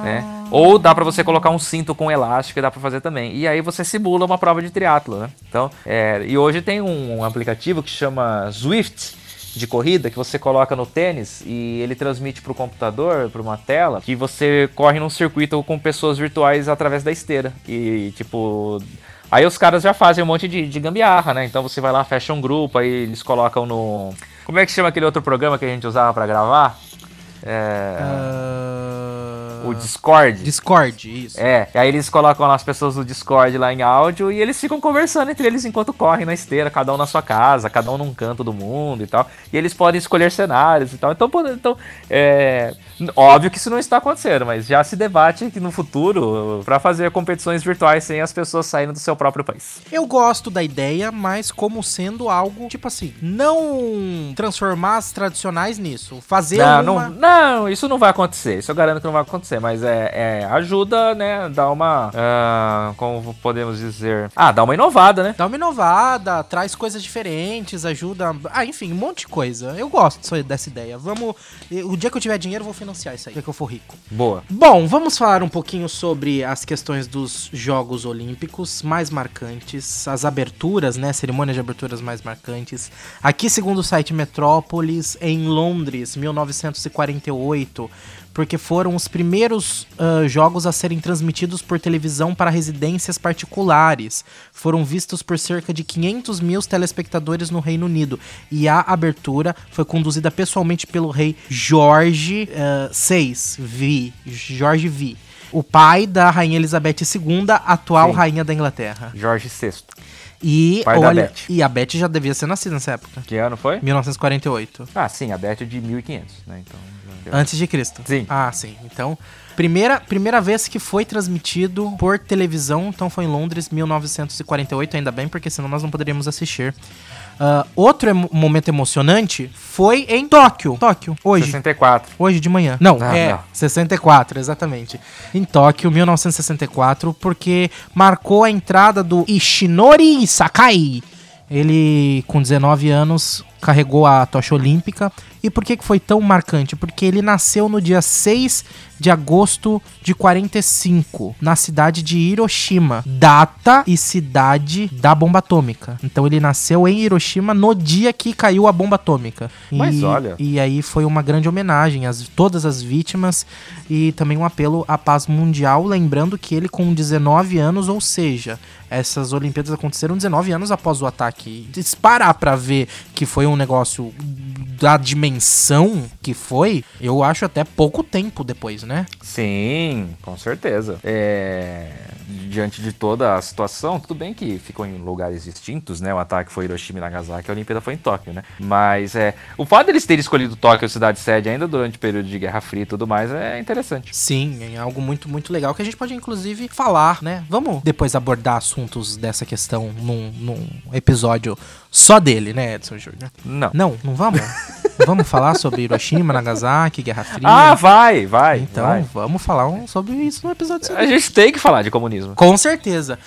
né? Ou dá pra você colocar um cinto com elástico e dá pra fazer também. E aí você simula uma prova de triatlo, né? Então, é, e hoje tem um aplicativo que chama Zwift de corrida que você coloca no tênis e ele transmite para o computador, para uma tela, que você corre num circuito com pessoas virtuais através da esteira. E tipo. Aí os caras já fazem um monte de, de gambiarra, né? Então você vai lá, fecha um grupo, aí eles colocam no. Como é que chama aquele outro programa que a gente usava para gravar? É. Ah, O Discord. Discord, isso. É, aí eles colocam lá as pessoas do Discord lá em áudio e eles ficam conversando entre eles enquanto correm na esteira, cada um na sua casa, cada um num canto do mundo e tal. E eles podem escolher cenários e tal. Então, então é, óbvio que isso não está acontecendo, mas já se debate que no futuro para fazer competições virtuais sem as pessoas saindo do seu próprio país. Eu gosto da ideia, mas como sendo algo, tipo assim, não transformar as tradicionais nisso. Fazer Não, uma... não, não, isso não vai acontecer. Isso eu garanto que não vai acontecer. mas é, é ajuda, né? Dá uma. ah, como podemos dizer? Ah, dá uma inovada, né? Dá uma inovada, traz coisas diferentes, ajuda. Ah, enfim, um monte de coisa. Eu gosto dessa ideia. Vamos. O dia que eu tiver dinheiro, eu vou financiar isso aí. Que eu for rico. Boa. Bom, vamos falar um pouquinho sobre as questões dos Jogos Olímpicos mais marcantes, as aberturas, né? Cerimônias de aberturas mais marcantes. Aqui, segundo o site Metrópolis, em Londres, 1948, porque foram os primeiros ah, jogos a serem transmitidos por televisão para residências particulares. Foram vistos por cerca de 500 mil telespectadores no Reino Unido. E a abertura foi conduzida pessoalmente pelo rei Jorge ah, VI, Vi, Jorge V. O pai da rainha Elizabeth II, atual Sim. rainha da Inglaterra. Jorge VI. E, Pai da olha, Beth. e a Beth já devia ser nascida nessa época. Que ano foi? 1948. Ah, sim, a Beth é de 1500, né? Então. Antes de Cristo. Sim. Ah, sim. Então, primeira, primeira vez que foi transmitido por televisão, então foi em Londres, 1948, ainda bem, porque senão nós não poderíamos assistir. Ah, outro emo- momento emocionante foi em Tóquio. Tóquio, hoje. 64. Hoje de manhã. Não, Ah, é não. 64, exatamente. Em Tóquio, 1964, porque marcou a entrada do Ishinori Sakai. Ele, com 19 anos, carregou a tocha olímpica. E por que que foi tão marcante? Porque ele nasceu no dia 6 de agosto de 45, na cidade de Hiroshima, data e cidade da bomba atômica. Então ele nasceu em Hiroshima no dia que caiu a bomba atômica. Mas E- olha. e aí foi uma grande homenagem a todas as vítimas e também um apelo à paz mundial, lembrando que ele com 19 anos, ou seja, essas Olimpíadas aconteceram 19 anos após o ataque. E Se parar pra ver que foi um negócio da dimensão que foi, eu acho até pouco tempo depois, né? Sim, com certeza. É, diante de toda a situação, tudo bem que ficou em lugares distintos, né? O ataque foi Hiroshima e Nagasaki, a Olimpíada foi em Tóquio, né? Mas é, o fato deles terem escolhido Tóquio cidade sede ainda durante o período de Guerra Fria e tudo mais é interessante. Sim, é algo muito, muito legal que a gente pode inclusive falar, né? Vamos depois abordar assuntos dessa questão num, num episódio só dele, né, Edson Júnior? Não. Não, não vamos? vamos falar sobre Hiroshima, Nagasaki, Guerra Fria? Ah, vai, vai. então vai. vamos falar um- sobre isso no episódio A seguinte. gente tem que falar de comunismo. Com certeza.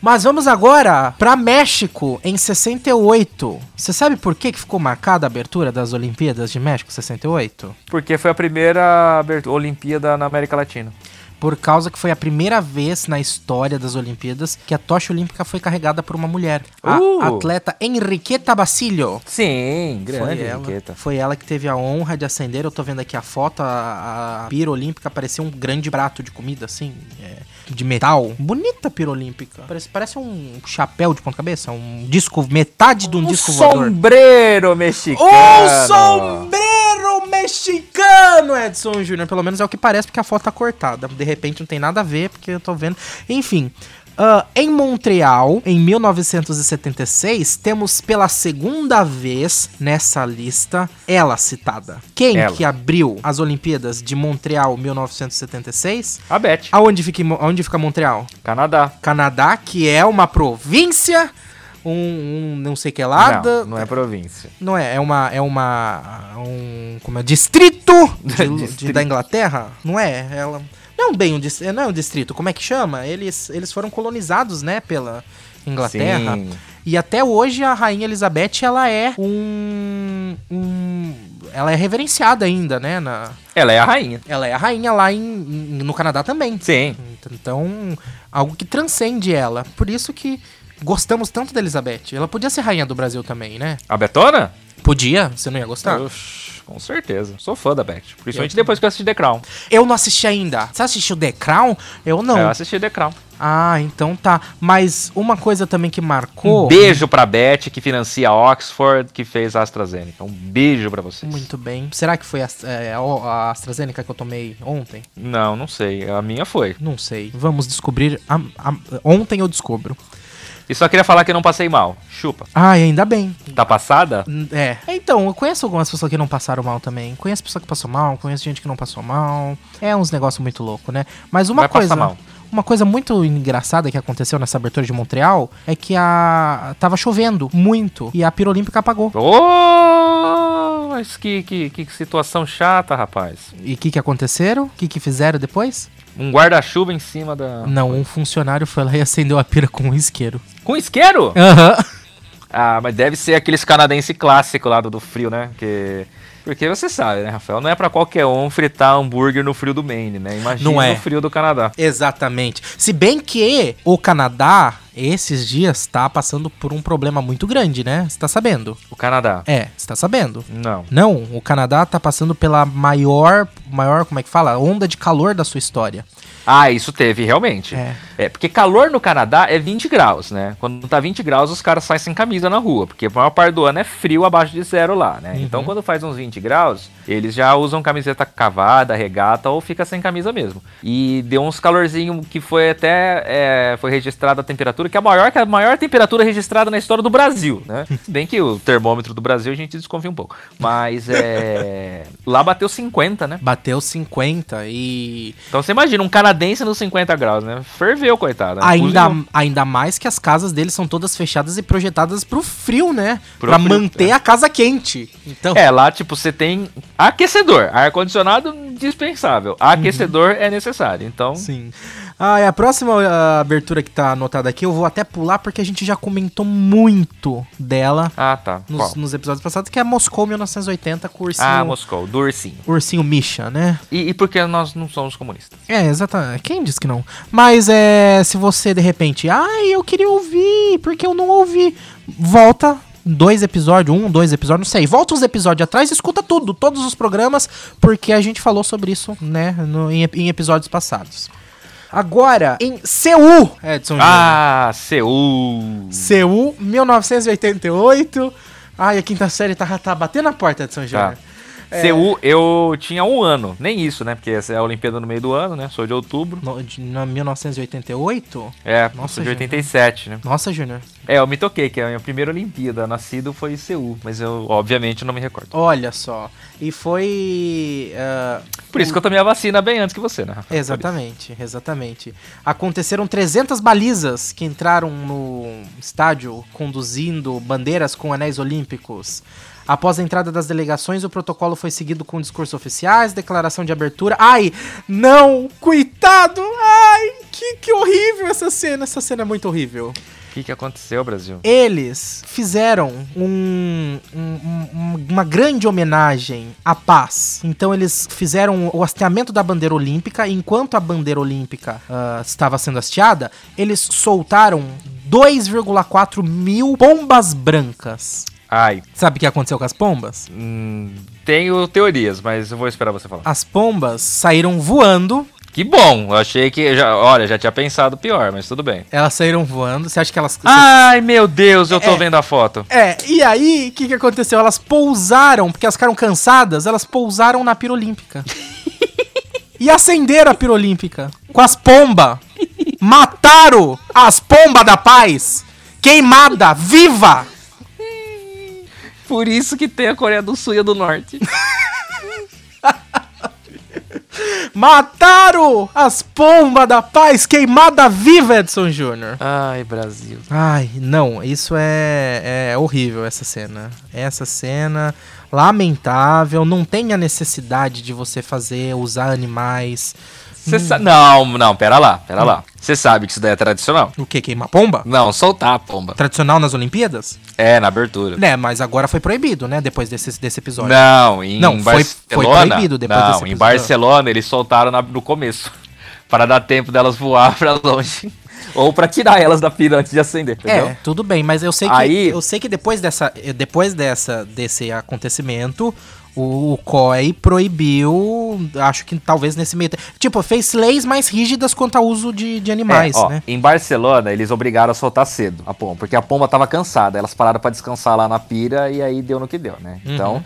Mas vamos agora para México em 68. Você sabe por que que ficou marcada a abertura das Olimpíadas de México 68? Porque foi a primeira Olimpíada na América Latina. Por causa que foi a primeira vez na história das Olimpíadas que a tocha olímpica foi carregada por uma mulher. A Uh! atleta Enriqueta Basilio. Sim, Foi grande ela, foi ela que teve a honra de acender. Eu tô vendo aqui a foto, a, a pira olímpica parecia um grande prato de comida, assim, é, de metal. Bonita pira olímpica. Parece, parece um chapéu de ponta-cabeça, um disco, metade de um, Um disco voador. sombreiro mexicano. Um sombreiro mexicano, Edson Júnior. Pelo menos é o que parece, porque a foto tá cortada. De repente não tem nada a ver, porque eu tô vendo. Enfim. Ah, em Montreal, em 1976, temos pela segunda vez nessa lista ela citada. Quem Ela. que abriu as Olimpíadas de Montreal 1976? A Beth. Aonde fica, aonde fica Montreal? Canadá. Canadá, que é uma província, um, um não sei que lá. da- Não, não é província. não é, é uma. É uma. Um. Como é? Distrito, de- de- Distrito. da Inglaterra? Não é? Ela. Não bem um distrito. Não é um distrito, como é que chama? Eles, eles foram colonizados, né, pela Inglaterra. Sim. E até hoje a Rainha Elizabeth, ela é um. um ela é reverenciada ainda, né? Na, Ela é a rainha. ela é a rainha lá em, em- no Canadá também. Sim. Então, algo que transcende ela. Por isso que gostamos tanto da Elizabeth. Ela podia ser rainha do Brasil também, né? A Betona? Podia, você não ia gostar? Oxe, com certeza. Sou fã da Beth. Principalmente depois que eu assisti The Crown. Eu não assisti ainda. Você assistiu The Crown? Eu não. Eu assisti The Crown. Ah, então tá. Mas uma coisa também que marcou. Um beijo pra Beth, que financia Oxford, que fez a AstraZeneca. Um beijo pra vocês. Muito bem. Será que foi a, é, a AstraZeneca que eu tomei ontem? Não, não sei. A minha foi. Não sei. Vamos descobrir. a- a- ontem eu descubro. E só queria falar que eu não passei mal. Chupa. Ai, ainda bem. Tá passada? É. Então, eu conheço algumas pessoas que não passaram mal também. Conheço pessoa que passou mal, conheço gente que não passou mal. É uns negócios muito loucos, né? Mas uma Vai coisa. passar mal. Uma coisa muito engraçada que aconteceu nessa abertura de Montreal é que a tava chovendo muito e a pira olímpica apagou. Ô, Mas que, que, que situação chata, rapaz. E o que, que aconteceram? O que, que fizeram depois? Um guarda-chuva em cima da. Não, um funcionário foi lá e acendeu a pira com um isqueiro. Com isqueiro? Aham. Ah, mas deve ser aqueles canadense clássico lá do, do frio, né? Que... Porque você sabe, né, Rafael? Não é pra qualquer um fritar hambúrguer no frio do Maine, né? Imagina Não é. no frio do Canadá. Exatamente. Se bem que o Canadá, esses dias, tá passando por um problema muito grande, né? Você tá sabendo? O Canadá. É, você tá sabendo. Não. Não, o Canadá tá passando pela maior, maior, como é que fala? Onda de calor da sua história. Ah, isso teve, realmente. É. É. porque calor no Canadá é 20 graus, né? Quando tá 20 graus, os caras saem sem camisa na rua, porque a maior parte do ano é frio abaixo de zero lá, né? Então, quando faz uns 20 graus, eles já usam camiseta cavada, regata ou fica sem camisa mesmo. E deu uns calorzinho que foi até é, foi registrada a temperatura, que é a maior, que é a maior temperatura registrada na história do Brasil, né? Bem que o termômetro do Brasil a gente desconfia um pouco. Mas é. lá bateu 50, né? Bateu 50 e Então você imagina, um canadense nos 50 graus, né? Ferveu, coitado. né? ainda, Cozinhou. ainda mais que as casas deles são todas fechadas e projetadas pro frio, né? Pro pra frio, manter é. a casa quente. Então, É, lá, tipo, você tem aquecedor. Ar-condicionado dispensável. Aquecedor é necessário. Então, Sim. Ah, e a próxima ah, abertura que tá anotada aqui, eu vou até pular porque a gente já comentou muito dela ah, tá. nos, nos episódios passados, que é Moscou 1980 com o ursinho, Ah, Moscou, do ursinho. ursinho Misha, né? E, e porque nós não somos comunistas? É, exatamente. Quem disse que não? Mas é, se você de repente, ai, eu queria ouvir, porque eu não ouvi, volta dois episódios, um, dois episódios, não sei. Volta uns episódios atrás e escuta tudo, todos os programas, porque a gente falou sobre isso, né, no- em, em episódios passados. Agora, em Seul, Edson Júnior. Ah, Seul. Seul, 1988. Ai, a quinta série tá, tá batendo a porta, Edson Júnior. Tá. Seul, eu tinha um ano. Nem isso, né? Porque essa é a Olimpíada no meio do ano, né? Sou de outubro. No, de, na 1988? É, Nossa, sou de gente. 87, né? Nossa, Júnior. É, eu me toquei, que a minha primeira Olimpíada nascido foi em Seul. Mas eu, obviamente, não me recordo. Olha só. E foi. ah, Por isso que eu tomei a vacina bem antes que você, né? Exatamente, exatamente. Aconteceram 300 balizas que entraram no estádio conduzindo bandeiras com anéis olímpicos. Após a entrada das delegações, o protocolo foi seguido com discursos oficiais, declaração de abertura. Ai, não, coitado! Ai, que, que horrível essa cena. Essa cena é muito horrível. O que, que aconteceu, Brasil? Eles fizeram um- um- um- uma grande homenagem à paz. Então eles fizeram o hasteamento da bandeira olímpica. E enquanto a bandeira olímpica ah, estava sendo hasteada, eles soltaram 2,4 mil pombas brancas. Ai, Sabe o que aconteceu com as pombas? hum, tenho teorias, mas eu vou esperar você falar. As pombas saíram voando. Que bom, eu achei que. Já, olha, já tinha pensado pior, mas tudo bem. Elas saíram voando. Você acha que elas. Ai, meu Deus, eu tô É. vendo a foto. É, e aí, o que, que aconteceu? Elas pousaram, porque elas ficaram cansadas, elas pousaram na pira olímpica. e acenderam a pira olímpica com as pombas. Mataram as pombas da paz. Queimada, viva! Por isso que tem a Coreia do Sul e a do Norte. Mataram as pombas da paz, queimada viva, Edson Júnior. Ai, Brasil. Ai, não, isso é, é horrível, essa cena. Essa cena, lamentável, não tem a necessidade de você fazer, usar animais. Cê sa- Não, não, pera lá, pera lá. Você sabe que isso daí é tradicional? O que? Queimar pomba? Não, soltar a pomba. Tradicional nas Olimpíadas? É, na abertura. Né, mas agora foi proibido, né? Depois desse, desse episódio. Não, em Não, foi- foi Barcelona. proibido depois não, desse em episódio. Barcelona eles soltaram na- no começo. Para dar tempo delas voar pra longe. Ou pra tirar elas da pira antes de acender, entendeu? É, tudo bem, mas eu sei que Aí- eu sei que depois dessa depois dessa desse acontecimento o, o COI proibiu, acho que talvez nesse meio. Tipo, fez leis mais rígidas quanto ao uso de, de animais, É, ó, né? Em Barcelona, eles obrigaram a soltar cedo a pomba, porque a pomba tava cansada. Elas pararam pra descansar lá na pira e aí deu no que deu, né? Uhum. Então,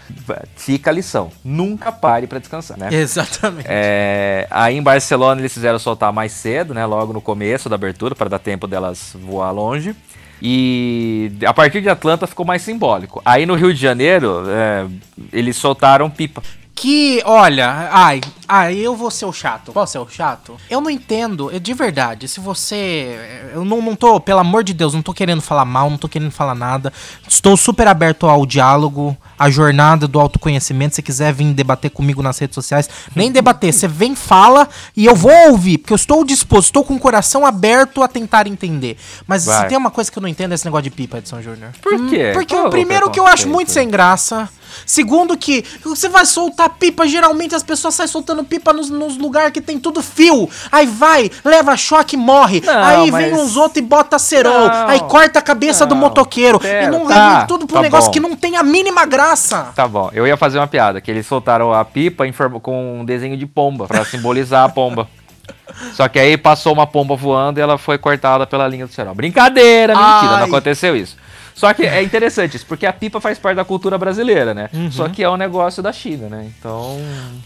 fica a lição. Nunca pare pra descansar, né? Exatamente. É, aí em Barcelona eles fizeram soltar mais cedo, né? Logo no começo da abertura, para dar tempo delas voar longe. E a partir de Atlanta ficou mais simbólico. Aí no Rio de Janeiro, é, eles soltaram pipa. Que, olha, ai, ai, eu vou ser o chato. Posso ser o chato? Eu não entendo, eu- de verdade, se você. Eu não, não tô, pelo amor de Deus, não tô querendo falar mal, não tô querendo falar nada. Estou super aberto ao diálogo, a jornada do autoconhecimento. Se quiser vir debater comigo nas redes sociais, nem debater, você vem, fala e eu vou ouvir, porque eu estou disposto, estou com o coração aberto a tentar entender. Mas Vai. se tem uma coisa que eu não entendo é esse negócio de pipa, Edson Júnior. Por quê? Porque Qual o o primeiro que eu acho muito sem graça. Segundo que você vai soltar pipa, geralmente as pessoas saem soltando pipa nos, nos lugares que tem tudo fio. Aí vai, leva choque e morre. Não, aí mas- vem uns outros e bota cerol. Não, aí corta a cabeça do não, motoqueiro. pera, e não tá, leva tudo pro tá negócio bom. que não tem a mínima graça. Tá bom, eu ia fazer uma piada, que eles soltaram a pipa com um desenho de pomba, pra simbolizar a pomba. Só que aí passou uma pomba voando e ela foi cortada pela linha do cerol. Brincadeira, mentira, Ai. não aconteceu isso. Só que é interessante isso, porque a pipa faz parte da cultura brasileira, né? Uhum. Só que é um negócio da China, né? Então.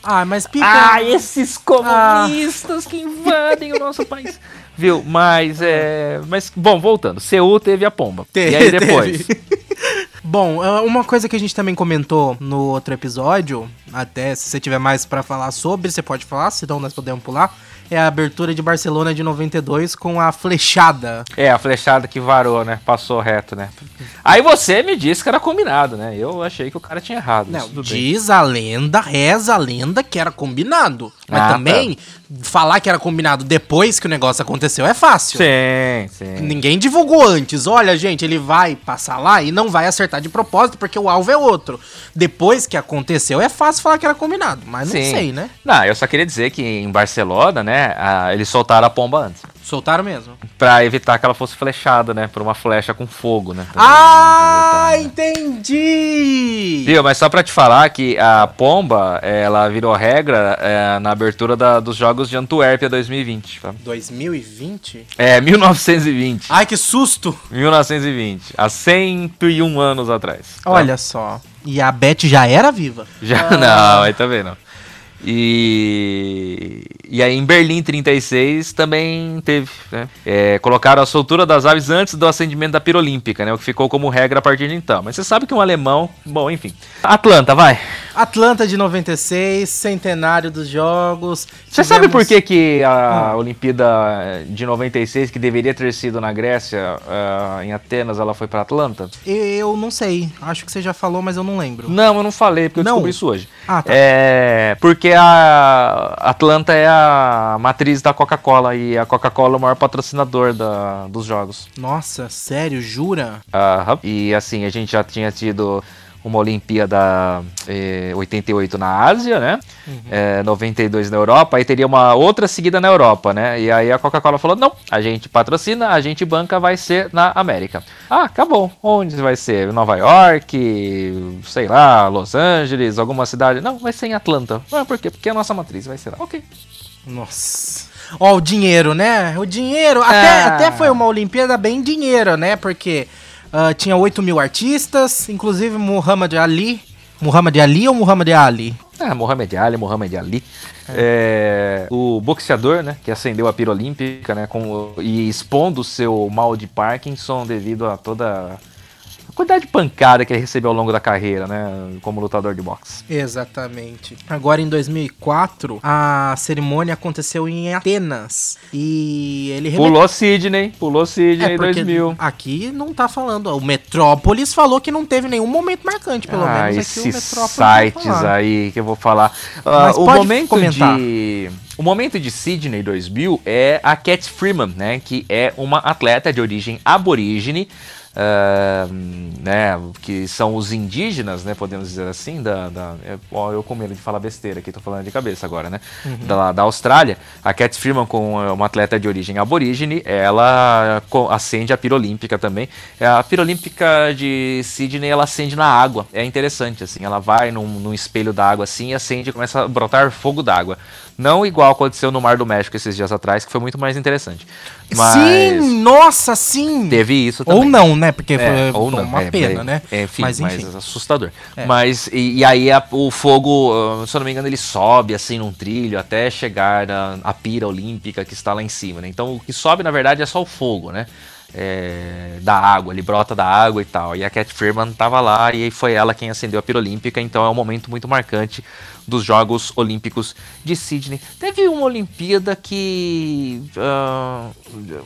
Ah, mas pipa. Ah, esses comunistas que invadem o nosso país. Viu? Mas é. Mas, bom, voltando. Seul teve a pomba. Te- e aí depois? teve. Bom, ah, uma coisa que a gente também comentou no outro episódio, até se você tiver mais pra falar sobre, você pode falar, senão nós podemos pular, é a abertura de Barcelona de 92 com a flechada. É, a flechada que varou, né? Passou reto, né? Aí você me disse que era combinado, né? Eu achei que o cara tinha errado. Não, tudo bem. diz a lenda, reza a lenda que era combinado. Mas Ah, também, falar que era combinado depois que o negócio aconteceu é fácil. Sim, sim. Ninguém divulgou antes. Olha, gente, ele vai passar lá e não vai acertar de propósito porque o alvo é outro. Depois que aconteceu, é fácil falar que era combinado. Mas não Sim. sei, né? Não, eu só queria dizer que em Barcelona, né, a- eles soltaram a pomba antes. Soltaram mesmo. Pra evitar que ela fosse flechada, né? Por uma flecha com fogo, né? Ah, Também, então, né? entendi! Viu, mas só pra te falar que a pomba, ela virou regra é, na abertura da- dos Jogos de Antuérpia 2020. Tá? 2020? É, 1920. Ai, que susto! 1920. Há 101 anos atrás. tá? Olha só. E a Beth já era viva? Já não, aí também não. E, e aí em Berlim 36 também teve, né? É, colocaram a soltura das aves antes do acendimento da pira olímpica, né? O que ficou como regra a partir de então. Mas você sabe que um alemão, bom, enfim. Atlanta, vai. Atlanta de 96, centenário dos jogos. Você sabe por Tivemos- que, que a Ah. Olimpíada de 96, que deveria ter sido na Grécia, ah, em Atenas, ela foi para Atlanta? Eu não sei. Acho que você já falou, mas eu não lembro. Não, eu não falei, porque eu Não? descobri isso hoje. Ah, tá. É, porque a Atlanta é a matriz da Coca-Cola e a Coca-Cola é o maior patrocinador da, dos jogos. Nossa, sério? Jura? Aham. E assim, a gente já tinha tido uma Olimpíada eh, 88 na Ásia, né? Eh, 92 na Europa, aí teria uma outra seguida na Europa, né? E aí a Coca-Cola falou: não, a gente patrocina, a gente banca, vai ser na América. Ah, acabou. Onde vai ser? Nova York, sei lá, Los Angeles, alguma cidade? Não, vai ser em Atlanta. Ah, por quê? Porque a nossa matriz vai ser lá. Ok. Nossa. Ó, o dinheiro, né? O dinheiro. Até, Ah. até foi uma Olimpíada bem dinheiro, né? Porque ah, tinha 8 mil artistas, inclusive Muhammad Ali. Muhammad Ali ou Muhammad Ali? Ah, Mohamed Ali, Mohamed Ali. É, o boxeador, né, que acendeu a pira olímpica, né, com, e expondo o seu mal de Parkinson devido a toda a quantidade de pancada que ele recebeu ao longo da carreira, né, como lutador de boxe. Exatamente. Agora em 2004, a cerimônia aconteceu em Atenas. E ele remeteu- Pulou Sidney, pulou Sidney É em porque 2000. aqui não tá falando. O Metrópolis falou que não teve nenhum momento marcante, pelo ah, menos aqui o esses sites aí que eu vou falar. Ah, Mas o pode momento comentar. de o momento de Sydney 2000 é a Cat Freeman, né, que é uma atleta de origem aborígene. Ah, né, que são os indígenas, né, podemos dizer assim, da, da ó, eu com medo de falar besteira aqui, tô falando de cabeça agora, né, da, da Austrália, a Cat Freeman com é, uma atleta de origem aborígene, ela acende a pira olímpica também, É, a pira olímpica de Sydney, ela acende na água, é interessante, assim, ela vai num, num espelho d'água assim, e acende e começa a brotar fogo d'água, não igual aconteceu no Mar do México esses dias atrás, que foi muito mais interessante, mas Sim, nossa, sim! teve isso também. Ou não, né? Porque É, foi, ou não, uma é, pena, é, né? é, enfim, mas mas, enfim. assustador. É. Mas, e, e aí a- o fogo, ah, se eu não me engano, ele sobe assim num trilho até chegar na a pira olímpica que está lá em cima, né? Então o que sobe, na verdade, é só o fogo, né? é, da água, ele brota da água e tal. E a Cat Freeman tava lá e foi ela quem acendeu a pira olímpica, então é um momento muito marcante dos Jogos Olímpicos de Sydney. Teve uma Olimpíada que. Uh,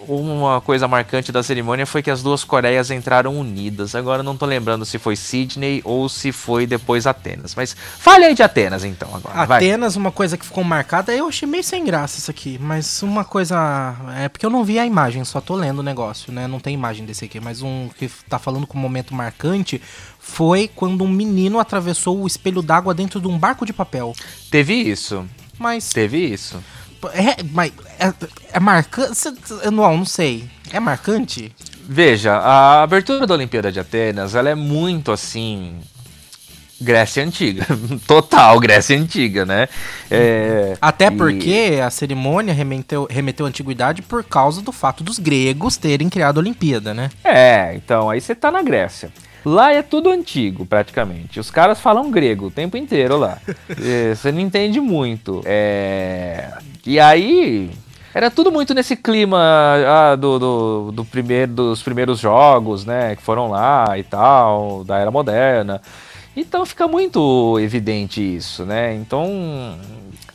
uma coisa marcante da cerimônia foi que as duas Coreias entraram unidas. Agora não tô lembrando se foi Sydney ou se foi depois Atenas. Mas fale aí de Atenas então agora. Atenas, vai. uma coisa que ficou marcada, eu achei meio sem graça isso aqui. Mas uma coisa. É porque eu não vi a imagem, só tô lendo o negócio, né? Não tem imagem desse aqui. Mas um que tá falando com um momento marcante foi quando um menino atravessou o espelho d'água dentro de um barco de papel. Teve isso. Mas. Teve isso. É, mas é, é marcante. Não, não sei. É marcante? Veja, a abertura da Olimpíada de Atenas, ela é muito assim. Grécia Antiga. Total Grécia Antiga, né? É, Até porque a cerimônia remeteu, remeteu à antiguidade por causa do fato dos gregos terem criado a Olimpíada, né? É, então aí você tá na Grécia. Lá é tudo antigo, praticamente. Os caras falam grego o tempo inteiro lá. É, você não entende muito. É... E aí, era tudo muito nesse clima ah, do, do, do, primeiro, dos primeiros jogos, né? Que foram lá e tal, da era moderna. Então fica muito evidente isso, né? Então.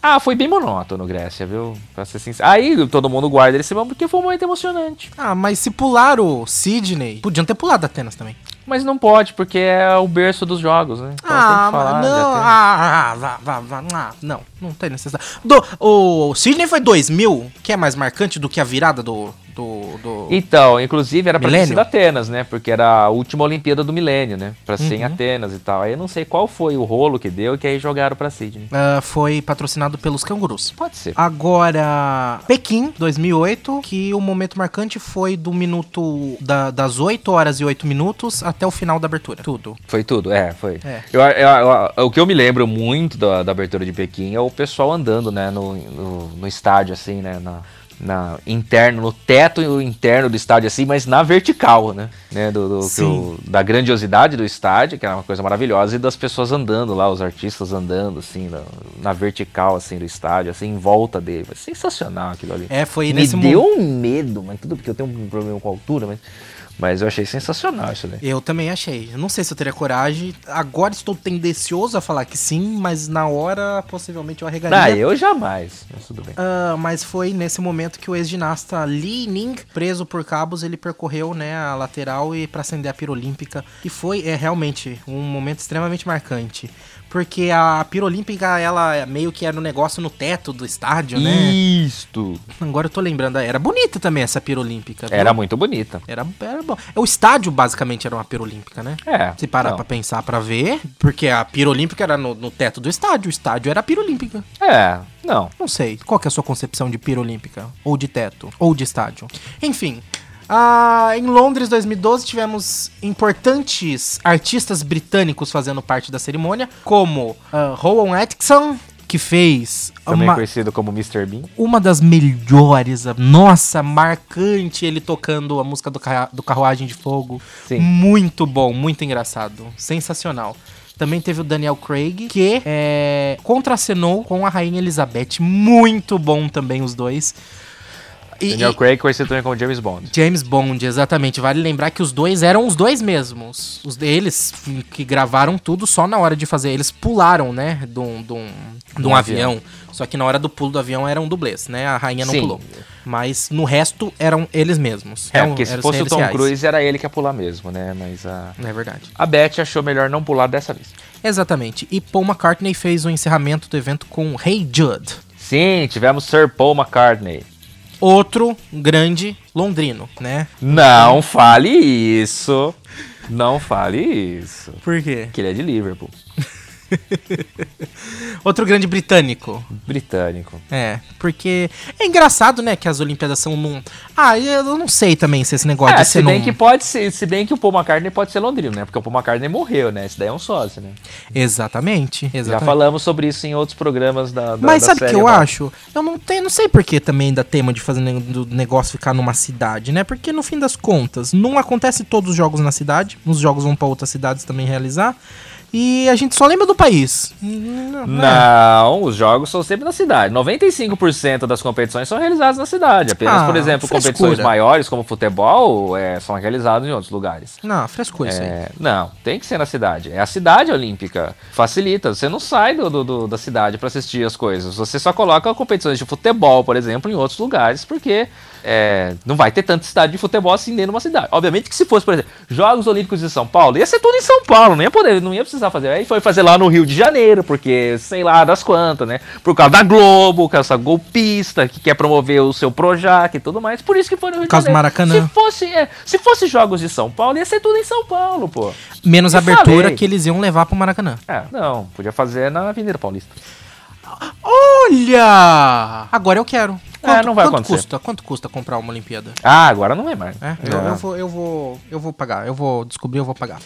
Ah, foi bem monótono, Grécia, viu? Pra ser sincero. Aí todo mundo guarda esse momento porque foi muito emocionante. Ah, mas se pularam o Sidney, podiam ter pulado Atenas também. Mas não pode, porque é o berço dos jogos, né? Então ah, não, ah, ah, ah, ah, não, não tem necessidade. Do, o Sidney foi 2000, que é mais marcante do que a virada do, do, do... Então, inclusive era para ser Atenas, né? Porque era a última Olimpíada do milênio, né? Pra ser uhum. em Atenas e tal. Aí eu não sei qual foi o rolo que deu que aí jogaram pra Sydney. Uh, foi patrocinado pelos cangurus. Pode ser. Agora, Pequim, 2008, que o momento marcante foi do minuto da, das 8 horas e 8 minutos até o final da abertura. Tudo. Foi tudo, é, foi. É. Eu, eu, eu, o que eu me lembro muito da, da abertura de Pequim é o pessoal andando, né, no, no, no estádio, assim, né, na na interno, no teto interno do estádio assim, mas na vertical, né? né do, do da grandiosidade do estádio, que é uma coisa maravilhosa, e das pessoas andando lá, os artistas andando assim na, na vertical assim do estádio, assim em volta dele. Sensacional aquilo ali. É, foi Me nesse deu um medo, mas tudo porque eu tenho um problema com a altura, mas mas eu achei sensacional isso daí. Eu também achei. Eu não sei se eu teria coragem. Agora estou tendencioso a falar que sim, mas na hora possivelmente eu arregaria. Ah, eu jamais. Mas tudo bem. Uh, mas foi nesse momento que o ex-ginasta Li Ning, preso por cabos, ele percorreu né, a lateral e para acender a pira olímpica. E foi é, realmente um momento extremamente marcante. Porque a pira olímpica, ela meio que era um negócio no teto do estádio, né? Isto. Agora eu tô lembrando, era bonita também essa pira olímpica. Viu? Era muito bonita. Era, era bom. O estádio basicamente era uma pira olímpica, né? É. Se parar não. pra pensar, pra ver, porque a pira olímpica era no, no, teto do estádio, o estádio era a pira olímpica. É, não. Não sei. Qual que é a sua concepção de pira olímpica? Ou de teto? Ou de estádio? Enfim, ah, em Londres 2012 tivemos importantes artistas britânicos fazendo parte da cerimônia, como uh, Rowan Atkinson, que fez. Também uma, conhecido como Mr. Bean. Uma das melhores, nossa, marcante ele tocando a música do, do Carruagem de Fogo. Sim. Muito bom, muito engraçado. Sensacional. Também teve o Daniel Craig, que é, contracenou com a Rainha Elizabeth. Muito bom também os dois. E, Daniel Craig conhecido também como James Bond. James Bond, exatamente. Vale lembrar que os dois eram os dois mesmos. Os deles que gravaram tudo só na hora de fazer. Eles pularam, né, de um, de um, de um avião. avião. Só que na hora do pulo do avião eram dublês, né? A rainha não Sim. pulou. Mas no resto eram eles mesmos. É, porque se fosse o Tom Cruise era ele que ia pular mesmo, né? Mas a. É verdade. A Beth achou melhor não pular dessa vez. Exatamente. E Paul McCartney fez o encerramento do evento com Hey Jude. Sim, tivemos Sir Paul McCartney outro grande londrino, né? Não fale isso. Não fale isso. Por quê? Que ele é de Liverpool. Outro grande britânico. Britânico. É, porque é engraçado, né, que as Olimpíadas são num. Ah, eu não sei também se esse negócio é, se bem num... que pode ser, se bem que o Paul McCartney pode ser londrino, né? Porque o Paul McCartney morreu, né? Esse daí é um sócio, né? Exatamente, exatamente. Já falamos sobre isso em outros programas da, da Mas da sabe o que eu acho? Eu não tenho, não sei por que também ainda tema de fazer do negócio ficar numa cidade, né? Porque no fim das contas, não acontece todos os jogos na cidade, os jogos vão para outras cidades também realizar. E a gente só lembra do país. Não, Não, os jogos são sempre na cidade. 95% das competições são realizadas na cidade. Apenas, Ah, por exemplo, frescura. competições maiores, como futebol, é, são realizadas em outros lugares. Não, frescura isso aí. É, não, tem que ser na cidade. É a cidade olímpica. Facilita. Você não sai do, do- do- da cidade para assistir as coisas. Você só coloca competições de futebol, por exemplo, em outros lugares, porque é, não vai ter tanta cidade de futebol assim dentro de uma cidade. Obviamente que se fosse, por exemplo, Jogos Olímpicos de São Paulo, ia ser tudo em São Paulo, não ia poder, não ia precisar fazer. Aí foi fazer lá no Rio de Janeiro, porque sei lá das quantas, né? Por causa da Globo, com essa golpista que quer promover o seu Projac e tudo mais. Por isso que foi no Rio Por causa de do Janeiro. Maracanã. Se fosse, é, se fosse Jogos de São Paulo, ia ser tudo em São Paulo, pô. Menos Eu abertura falei. que eles iam levar pro Maracanã. É, não, podia fazer na Avenida Paulista. Olha! Agora eu quero. É, não vai quanto acontecer. custa? Quanto custa comprar uma Olimpíada? Ah, agora não é mais. É, eu, Não. eu vou, eu vou, eu vou pagar. Eu vou descobrir, eu vou pagar.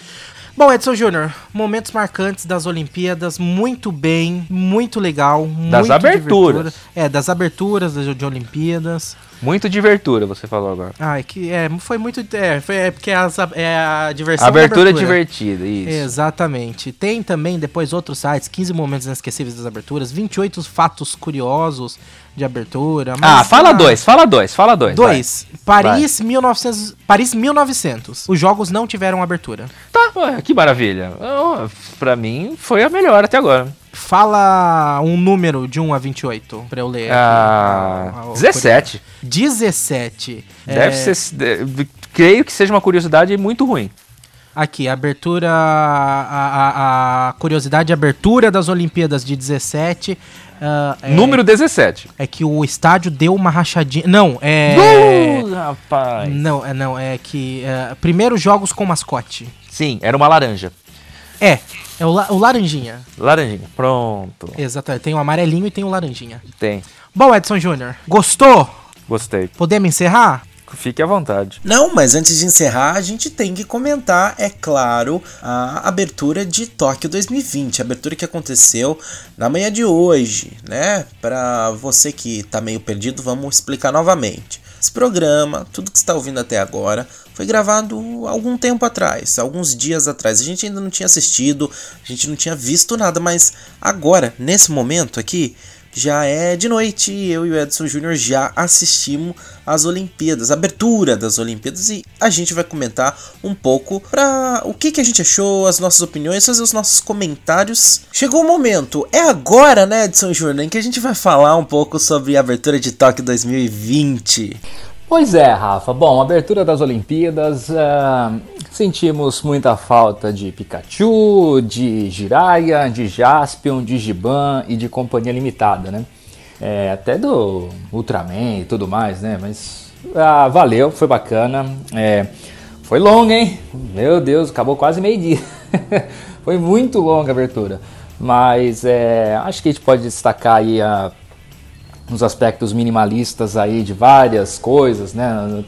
Bom, Edson Júnior, momentos marcantes das Olimpíadas, muito bem, muito legal. Das muito aberturas. É, das aberturas de, de Olimpíadas. Muito divertura, você falou agora. Ai, que é, foi muito. É, foi, é porque as, é a diversão. da Abertura divertida, isso. Exatamente. Tem também depois outros sites, 15 momentos inesquecíveis das aberturas, 28 fatos curiosos de abertura. Ah, fala dois, fala dois, fala dois. Dois. Paris, 1900, Paris 1900. Os jogos não tiveram abertura. vai. Tá, ué, que maravilha. Oh, pra mim, foi a melhor até agora. Fala um número de 1 a 28 pra eu ler. aqui. Ah, Ah, o- o 17. 17. Deve É, ser. de- creio que seja uma curiosidade muito ruim. Aqui, abertura. A, a- a curiosidade de abertura das Olimpíadas de 17. Ah, é, Número 17. É que o estádio deu uma rachadinha. Não, é. Uh, rapaz. Não, é não, é que. É, primeiros jogos com mascote. Sim, era uma laranja. É, é o, la- o laranjinha. Laranjinha. Pronto. Exatamente. Tem o amarelinho e tem o laranjinha. Tem. Bom, Edson Júnior, gostou? Gostei. Podemos encerrar? Fique à vontade. Não, mas antes de encerrar, a gente tem que comentar, é claro, a abertura de Tóquio 2020, a abertura que aconteceu na manhã de hoje, né? Para você que tá meio perdido, vamos explicar novamente. Esse programa, tudo que está ouvindo até agora, foi gravado algum tempo atrás, alguns dias atrás. A gente ainda não tinha assistido, a gente não tinha visto nada, mas agora, nesse momento aqui, já é de noite e eu e o Edson Júnior já assistimos às Olimpíadas, a abertura das Olimpíadas e a gente vai comentar um pouco para o que, que a gente achou, as nossas opiniões, fazer os nossos comentários. Chegou o momento, é agora, né, Edson Júnior, em que a gente vai falar um pouco sobre a abertura de Tóquio 2020. Pois é, Rafa. Bom, abertura das Olimpíadas, ah, sentimos muita falta de Pikachu, de Jiraiya, de Jaspion, de Giban e de Companhia Limitada, né? É, até do Ultraman e tudo mais, né? Mas ah, valeu, foi bacana. É, foi longa, hein? Meu Deus, acabou quase meio-dia. foi muito longa a abertura. Mas é, acho que a gente pode destacar aí a nos aspectos minimalistas aí de várias coisas, né?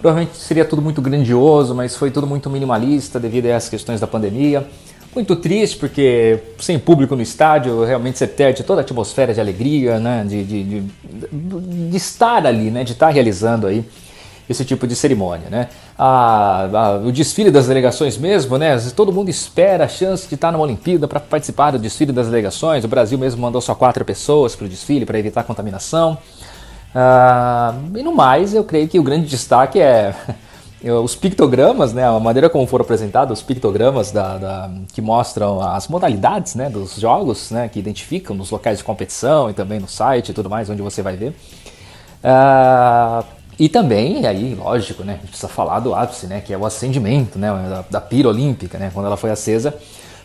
Provavelmente seria tudo muito grandioso, mas foi tudo muito minimalista devido a essas questões da pandemia. Muito triste porque sem público no estádio realmente você perde toda a atmosfera de alegria, né? De, de, de, de estar ali, né? De estar realizando aí esse tipo de cerimônia, né? A, a- o desfile das delegações mesmo, né? Todo mundo espera a chance de estar numa Olimpíada para participar do desfile das delegações. O Brasil mesmo mandou só quatro pessoas para o desfile para evitar contaminação. Ah, e no mais, eu creio que o grande destaque é os pictogramas, né? A maneira como foram apresentados os pictogramas da, da- que mostram as modalidades, né? Dos jogos, né? Que identificam nos locais de competição e também no site e tudo mais, onde você vai ver. Ah, e também, aí, lógico, né, a gente precisa falar do ápice, né, que é o acendimento, né, da, da pira olímpica, né, quando ela foi acesa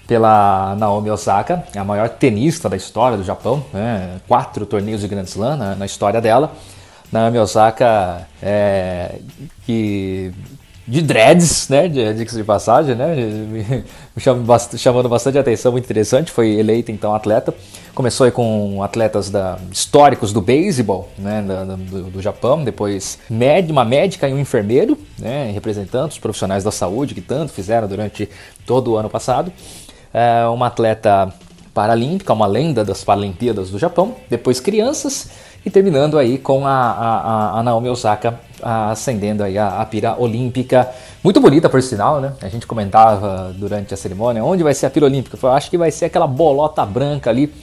pela Naomi Osaka, a maior tenista da história do Japão, né, quatro torneios de Grand Slam na, na história dela. Naomi Osaka, é, que de dreads, né, de, diga-se de passagem, né, me bast- chamando bastante atenção, muito interessante, foi eleita então atleta, começou aí com atletas da, históricos do beisebol, né, da- do, do Japão, depois uma médica e um enfermeiro, né, representando os profissionais da saúde que tanto fizeram durante todo o ano passado, É, uma atleta paralímpica, uma lenda das Paralimpíadas do Japão, depois crianças e terminando aí com a, a- a Naomi Osaka acendendo aí a, a pira olímpica. Muito bonita, por sinal, né? A gente comentava durante a cerimônia onde vai ser a pira olímpica. Eu acho que vai ser aquela bolota branca ali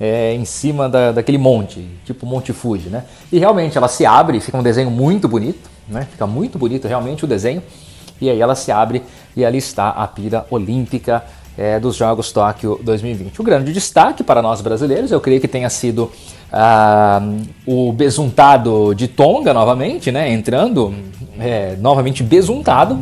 é, em cima da, daquele monte, tipo Monte Fuji, né? E realmente ela se abre, fica um desenho muito bonito, né? Fica muito bonito realmente o desenho. E aí ela se abre e ali está a pira olímpica é, dos Jogos Tóquio 2020. O grande destaque para nós brasileiros, eu creio que tenha sido ah, o besuntado de Tonga novamente, né? Entrando é, novamente besuntado.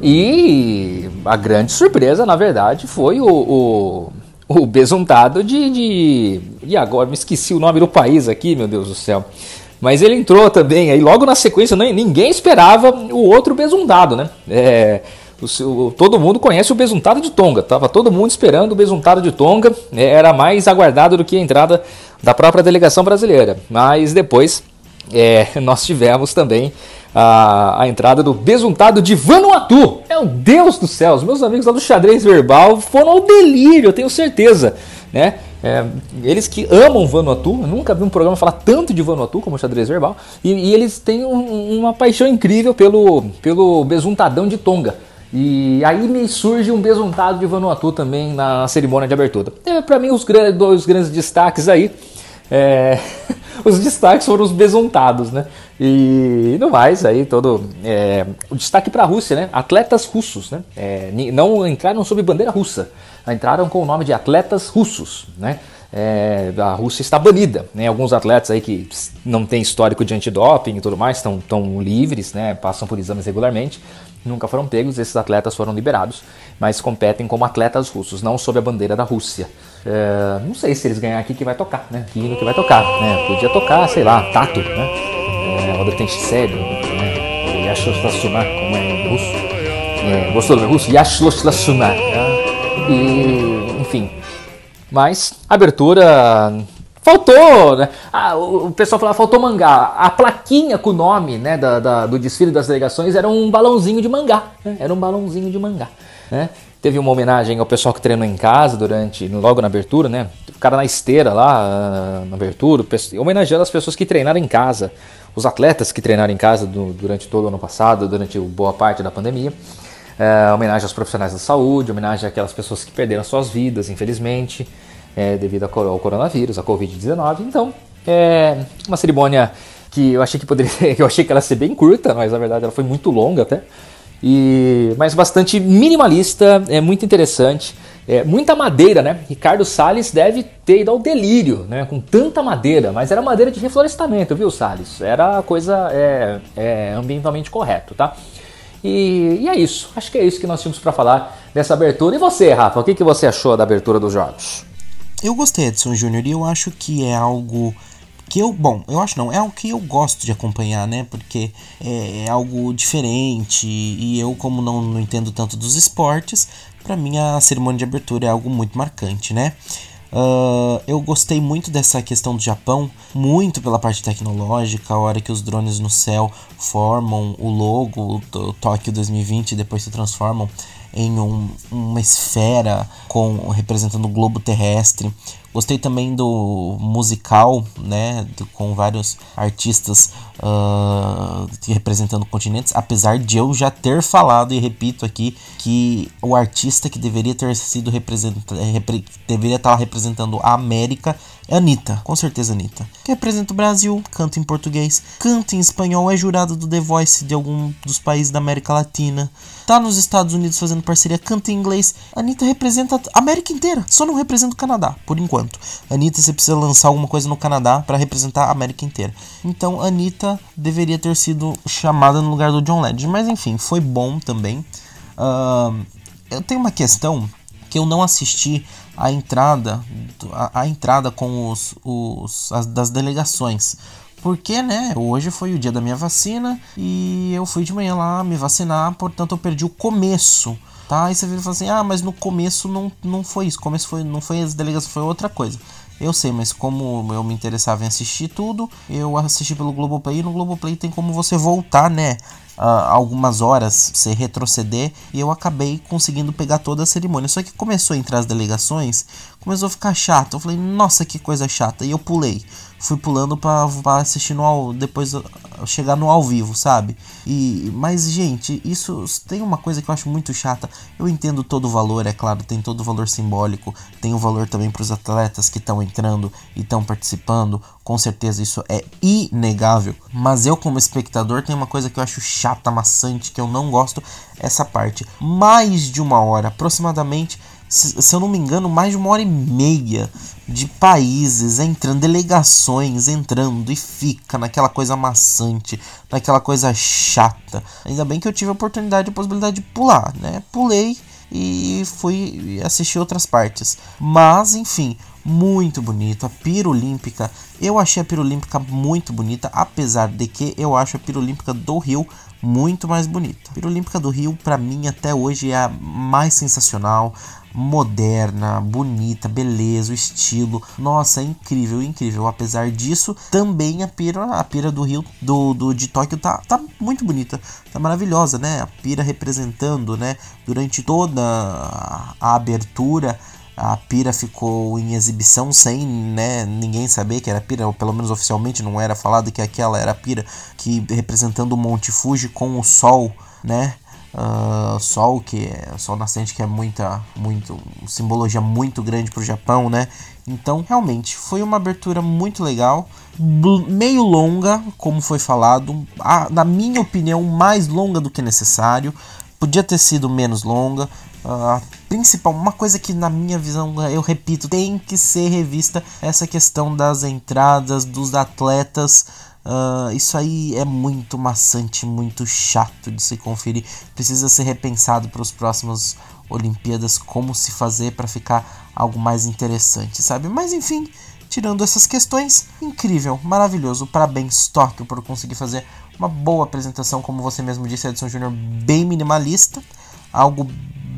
E a grande surpresa, na verdade, foi o, o, o besuntado de, de. E agora me esqueci o nome do país aqui, meu Deus do céu. Mas ele entrou também, aí logo na sequência, ninguém esperava o outro besuntado, né? É, o, todo mundo conhece o besuntado de Tonga. Tava todo mundo esperando o besuntado de Tonga. É, era mais aguardado do que a entrada da própria delegação brasileira. Mas depois é, nós tivemos também a, a, entrada do besuntado de Vanuatu. Meu Deus do céu, os meus amigos lá do xadrez verbal foram ao delírio, eu tenho certeza. Né? É, eles que amam Vanuatu, nunca vi um programa falar tanto de Vanuatu como o xadrez verbal, e, e eles têm um, uma paixão incrível pelo, pelo besuntadão de Tonga. E aí me surge um besuntado de Vanuatu também na cerimônia de abertura. É, para mim, os dois grandes destaques aí. É... os destaques foram os besuntados, né? E no mais, aí todo. É... o destaque para a Rússia, né? Atletas russos, né? É... não entraram sob bandeira russa, entraram com o nome de atletas russos, né? É, a Rússia está banida. Né? Alguns atletas aí que não têm histórico de antidoping e tudo mais estão, estão livres, né? passam por exames regularmente nunca foram pegos, esses atletas foram liberados, mas competem como atletas russos, não sob a bandeira da Rússia. É, não sei se eles ganhar aqui que vai tocar, né? Que hino que vai tocar, né? Podia tocar, sei lá, Tato, né? É, Odeten Sério, né? Yashoslasuna, como é em russo. É, gostou do russo? Yashoslasuna. Né? E, enfim. Mas, abertura Faltou, né? Ah, o pessoal falava, faltou mangá. A plaquinha com o nome né, da, da, do desfile das delegações era um balãozinho de mangá. Né? Era um balãozinho de mangá. Né? Teve uma homenagem ao pessoal que treinou em casa durante, logo na abertura, né? O cara na esteira lá, ah, na abertura, homenageando as pessoas que treinaram em casa, os atletas que treinaram em casa do, durante todo o ano passado, durante boa parte da pandemia. É, homenagem aos profissionais da saúde, homenagem àquelas pessoas que perderam suas vidas, infelizmente é, devido ao coronavírus, a Covid-19. Então, é uma cerimônia que eu achei que poderia eu achei que ela ia ser bem curta, mas na verdade ela foi muito longa até. E, mas bastante minimalista, é muito interessante. É, muita madeira, né? Ricardo Salles deve ter ido ao delírio, né? Com tanta madeira, mas era madeira de reflorestamento, viu, Salles? Era coisa é, é, ambientalmente correto, tá? E, e, é isso. Acho que é isso que nós tínhamos para falar dessa abertura. E você, Rafa, o que, que você achou da abertura dos jogos? Eu gostei Edson Júnior e eu acho que é algo que eu, bom, eu acho não, é algo que eu gosto de acompanhar, né? Porque é, é algo diferente e eu, como não, não entendo tanto dos esportes, para mim a cerimônia de abertura é algo muito marcante, né? Uh, eu gostei muito dessa questão do Japão, muito pela parte tecnológica, a hora que os drones no céu formam o logo do Tóquio 2020 e depois se transformam em um, uma esfera com representando o globo terrestre. Gostei também do musical, né, do, com vários artistas uh, representando continentes, apesar de eu já ter falado e repito aqui que o artista que deveria ter sido representado, repre, deveria estar representando a América é Anitta, com certeza Anitta. Que representa o Brasil, canta em português, canta em espanhol, é jurada do The Voice de algum dos países da América Latina. Tá nos Estados Unidos fazendo parceria, canta em inglês. Anitta representa a América inteira, só não representa o Canadá, por enquanto. Anitta, você precisa lançar alguma coisa no Canadá para representar a América inteira. Então, Anitta deveria ter sido chamada no lugar do John Legend, mas enfim, foi bom também. Uh, eu tenho uma questão que eu não assisti a entrada, a, a entrada com os, os as, das delegações. Porque, né, hoje foi o dia da minha vacina e eu fui de manhã lá me vacinar, portanto eu perdi o começo, tá? Aí você vira e fala assim, ah, mas no começo não, não foi isso, começo foi, não foi as delegações, foi outra coisa. Eu sei, mas como eu me interessava em assistir tudo, eu assisti pelo Globoplay e no Globoplay tem como você voltar, né? Uh, algumas horas, você retroceder, e eu acabei conseguindo pegar toda a cerimônia. Só que começou a entrar as delegações, começou a ficar chato. Eu falei, nossa, que coisa chata. E eu pulei fui pulando pra, assistir no ao, depois chegar no ao vivo, sabe? E mas gente, isso tem uma coisa que eu acho muito chata. Eu entendo todo o valor, é claro, tem todo o valor simbólico, tem o valor também para os atletas que estão entrando e estão participando. Com certeza isso é inegável, mas eu como espectador tem uma coisa que eu acho chata, maçante, que eu não gosto essa parte. Mais de uma hora, aproximadamente se, eu não me engano, mais de uma hora e meia de países entrando, delegações entrando e fica naquela coisa maçante, naquela coisa chata. Ainda bem que eu tive a oportunidade, a possibilidade de pular, né? Pulei e fui assistir outras partes. Mas, enfim, muito bonito. A Pira Olímpica, eu achei a Pira Olímpica muito bonita, apesar de que eu acho a Pira Olímpica do Rio muito mais bonita. A Pira Olímpica do Rio, para mim, até hoje é a mais sensacional, moderna, bonita, beleza, o estilo. Nossa, incrível, incrível. Apesar disso, também a pira, a pira do Rio, do, do de Tóquio tá, tá muito bonita, tá maravilhosa, né? A pira representando, né? Durante toda a, abertura a pira ficou em exibição sem né, ninguém saber que era pira, ou pelo menos oficialmente não era falado que aquela era a pira, que representando o Monte Fuji com o sol, né? Uh, sol que é sol nascente que é muita muito simbologia muito grande para o Japão né? Então realmente foi uma abertura muito legal meio longa como foi falado a, na minha opinião mais longa do que necessário podia ter sido menos longa uh, principal uma coisa que na minha visão eu repito tem que ser revista essa questão das entradas dos atletas Uh, isso aí é muito maçante, muito chato de se conferir. Precisa ser repensado para os próximos Olimpíadas como se fazer para ficar algo mais interessante, sabe? Mas enfim, tirando essas questões, incrível, maravilhoso. Parabéns, Tóquio, por conseguir fazer uma boa apresentação, como você mesmo disse, Edson Júnior, bem minimalista, algo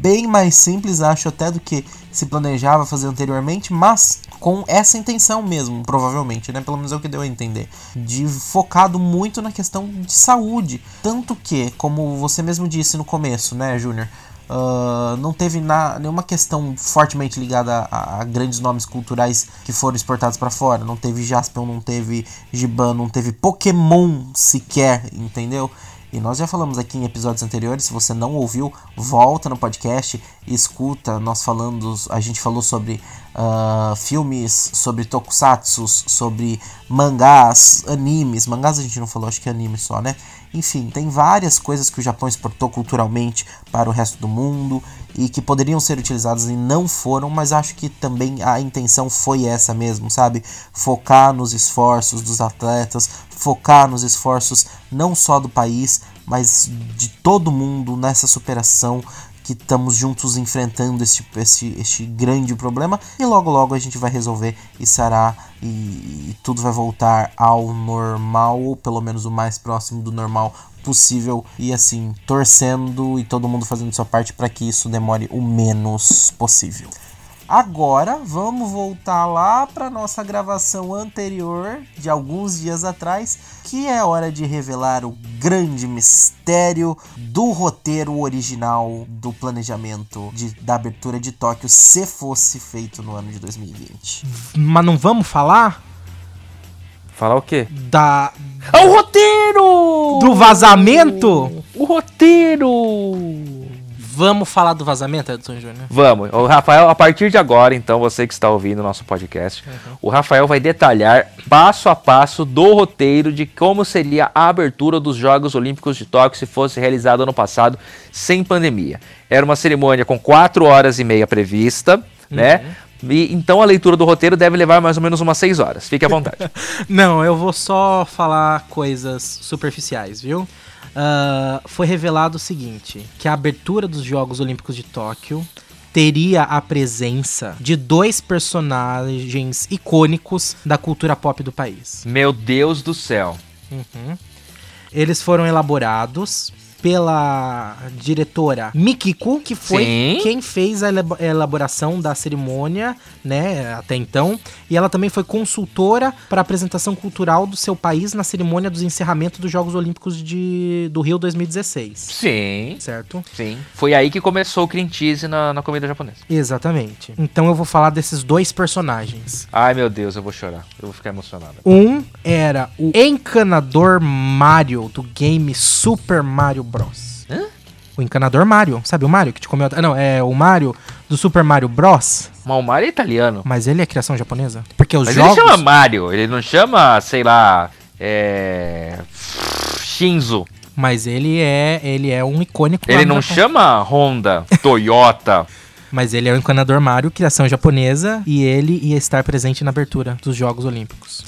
bem mais simples, acho até do que se planejava fazer anteriormente, mas com essa intenção mesmo, provavelmente, né? Pelo menos é o que deu a entender. De focado muito na questão de saúde. Tanto que, como você mesmo disse no começo, né, Júnior? Uh, não teve na, nenhuma questão fortemente ligada a, a, grandes nomes culturais que foram exportados para fora. Não teve Jaspion, não teve Giban, não teve Pokémon sequer, entendeu? E nós já falamos aqui em episódios anteriores, se você não ouviu, volta no podcast escuta. Nós falando, a gente falou sobre uh, filmes, sobre tokusatsu, sobre mangás, animes. Mangás a gente não falou, acho que é anime só, né? Enfim, tem várias coisas que o Japão exportou culturalmente para o resto do mundo e que poderiam ser utilizadas e não foram, mas acho que também a intenção foi essa mesmo, sabe? Focar nos esforços dos atletas, focar nos esforços não só do país, mas de todo mundo nessa superação que estamos juntos enfrentando este, este, este grande problema e logo logo a gente vai resolver e será e, e tudo vai voltar ao normal, ou pelo menos o mais próximo do normal possível e assim torcendo e todo mundo fazendo sua parte para que isso demore o menos possível. Agora vamos voltar lá para nossa gravação anterior de alguns dias atrás, que é hora de revelar o grande mistério do roteiro original do planejamento de, da abertura de Tóquio se fosse feito no ano de 2020. Mas não vamos falar? Falar o quê? Da. É o roteiro! Do vazamento? O roteiro! Vamos falar do vazamento, Edson Júnior? Vamos. O Rafael, a partir de agora, então, você que está ouvindo o nosso podcast, uhum. o Rafael vai detalhar passo a passo do roteiro de como seria a abertura dos Jogos Olímpicos de Tóquio se fosse realizado ano passado sem pandemia. Era uma cerimônia com 4 horas e meia prevista, né? uhum. né? E, então a leitura do roteiro deve levar mais ou menos umas 6 horas. Fique à vontade. Não, eu vou só falar coisas superficiais, viu? Uh, foi revelado o seguinte: que a abertura dos Jogos Olímpicos de Tóquio teria a presença de dois personagens icônicos da cultura pop do país. Meu Deus do céu! Uhum. Eles foram elaborados pela diretora Mikiko, que foi Sim. quem fez a elabo- elaboração da cerimônia, né, até então. E ela também foi consultora para a apresentação cultural do seu país na cerimônia dos encerramentos dos Jogos Olímpicos de, do Rio 2016. Sim, Certo? sim. Foi aí que começou o cream cheese na, na comida japonesa. Exatamente. Então eu vou falar desses dois personagens. Ai, meu Deus, eu vou chorar. Eu vou ficar emocionado. Um era o encanador Mario do game Super Mario Bros. Hã? O encanador Mario, sabe o Mario que te comeu? Não, é o Mario do Super Mario Bros. Malmar é italiano. Mas ele é criação japonesa? Porque os Mas jogos. ele chama Mario, ele não chama, sei lá, é. Shinzo. Mas ele é, ele é um icônico. Ele não chama Honda, Toyota. Mas ele é o encanador Mario, criação japonesa, e ele ia estar presente na abertura dos Jogos Olímpicos.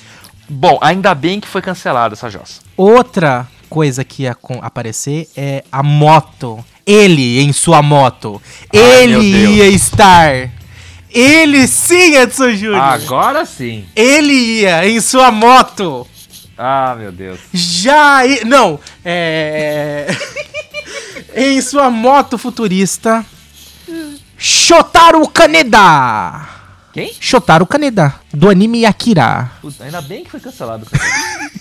Bom, ainda bem que foi cancelada essa jossa. Outra coisa que ia aparecer é a moto. Ele em sua moto. Ai, ele ia estar. Ele sim, Edson Júnior. Agora sim. Ele ia em sua moto. Ah, meu Deus. Já. i- Não. É. em sua moto futurista. Shotaro Kaneda. Quem? Shotaro Kaneda, do anime Akira. Puta, ainda bem que foi cancelado.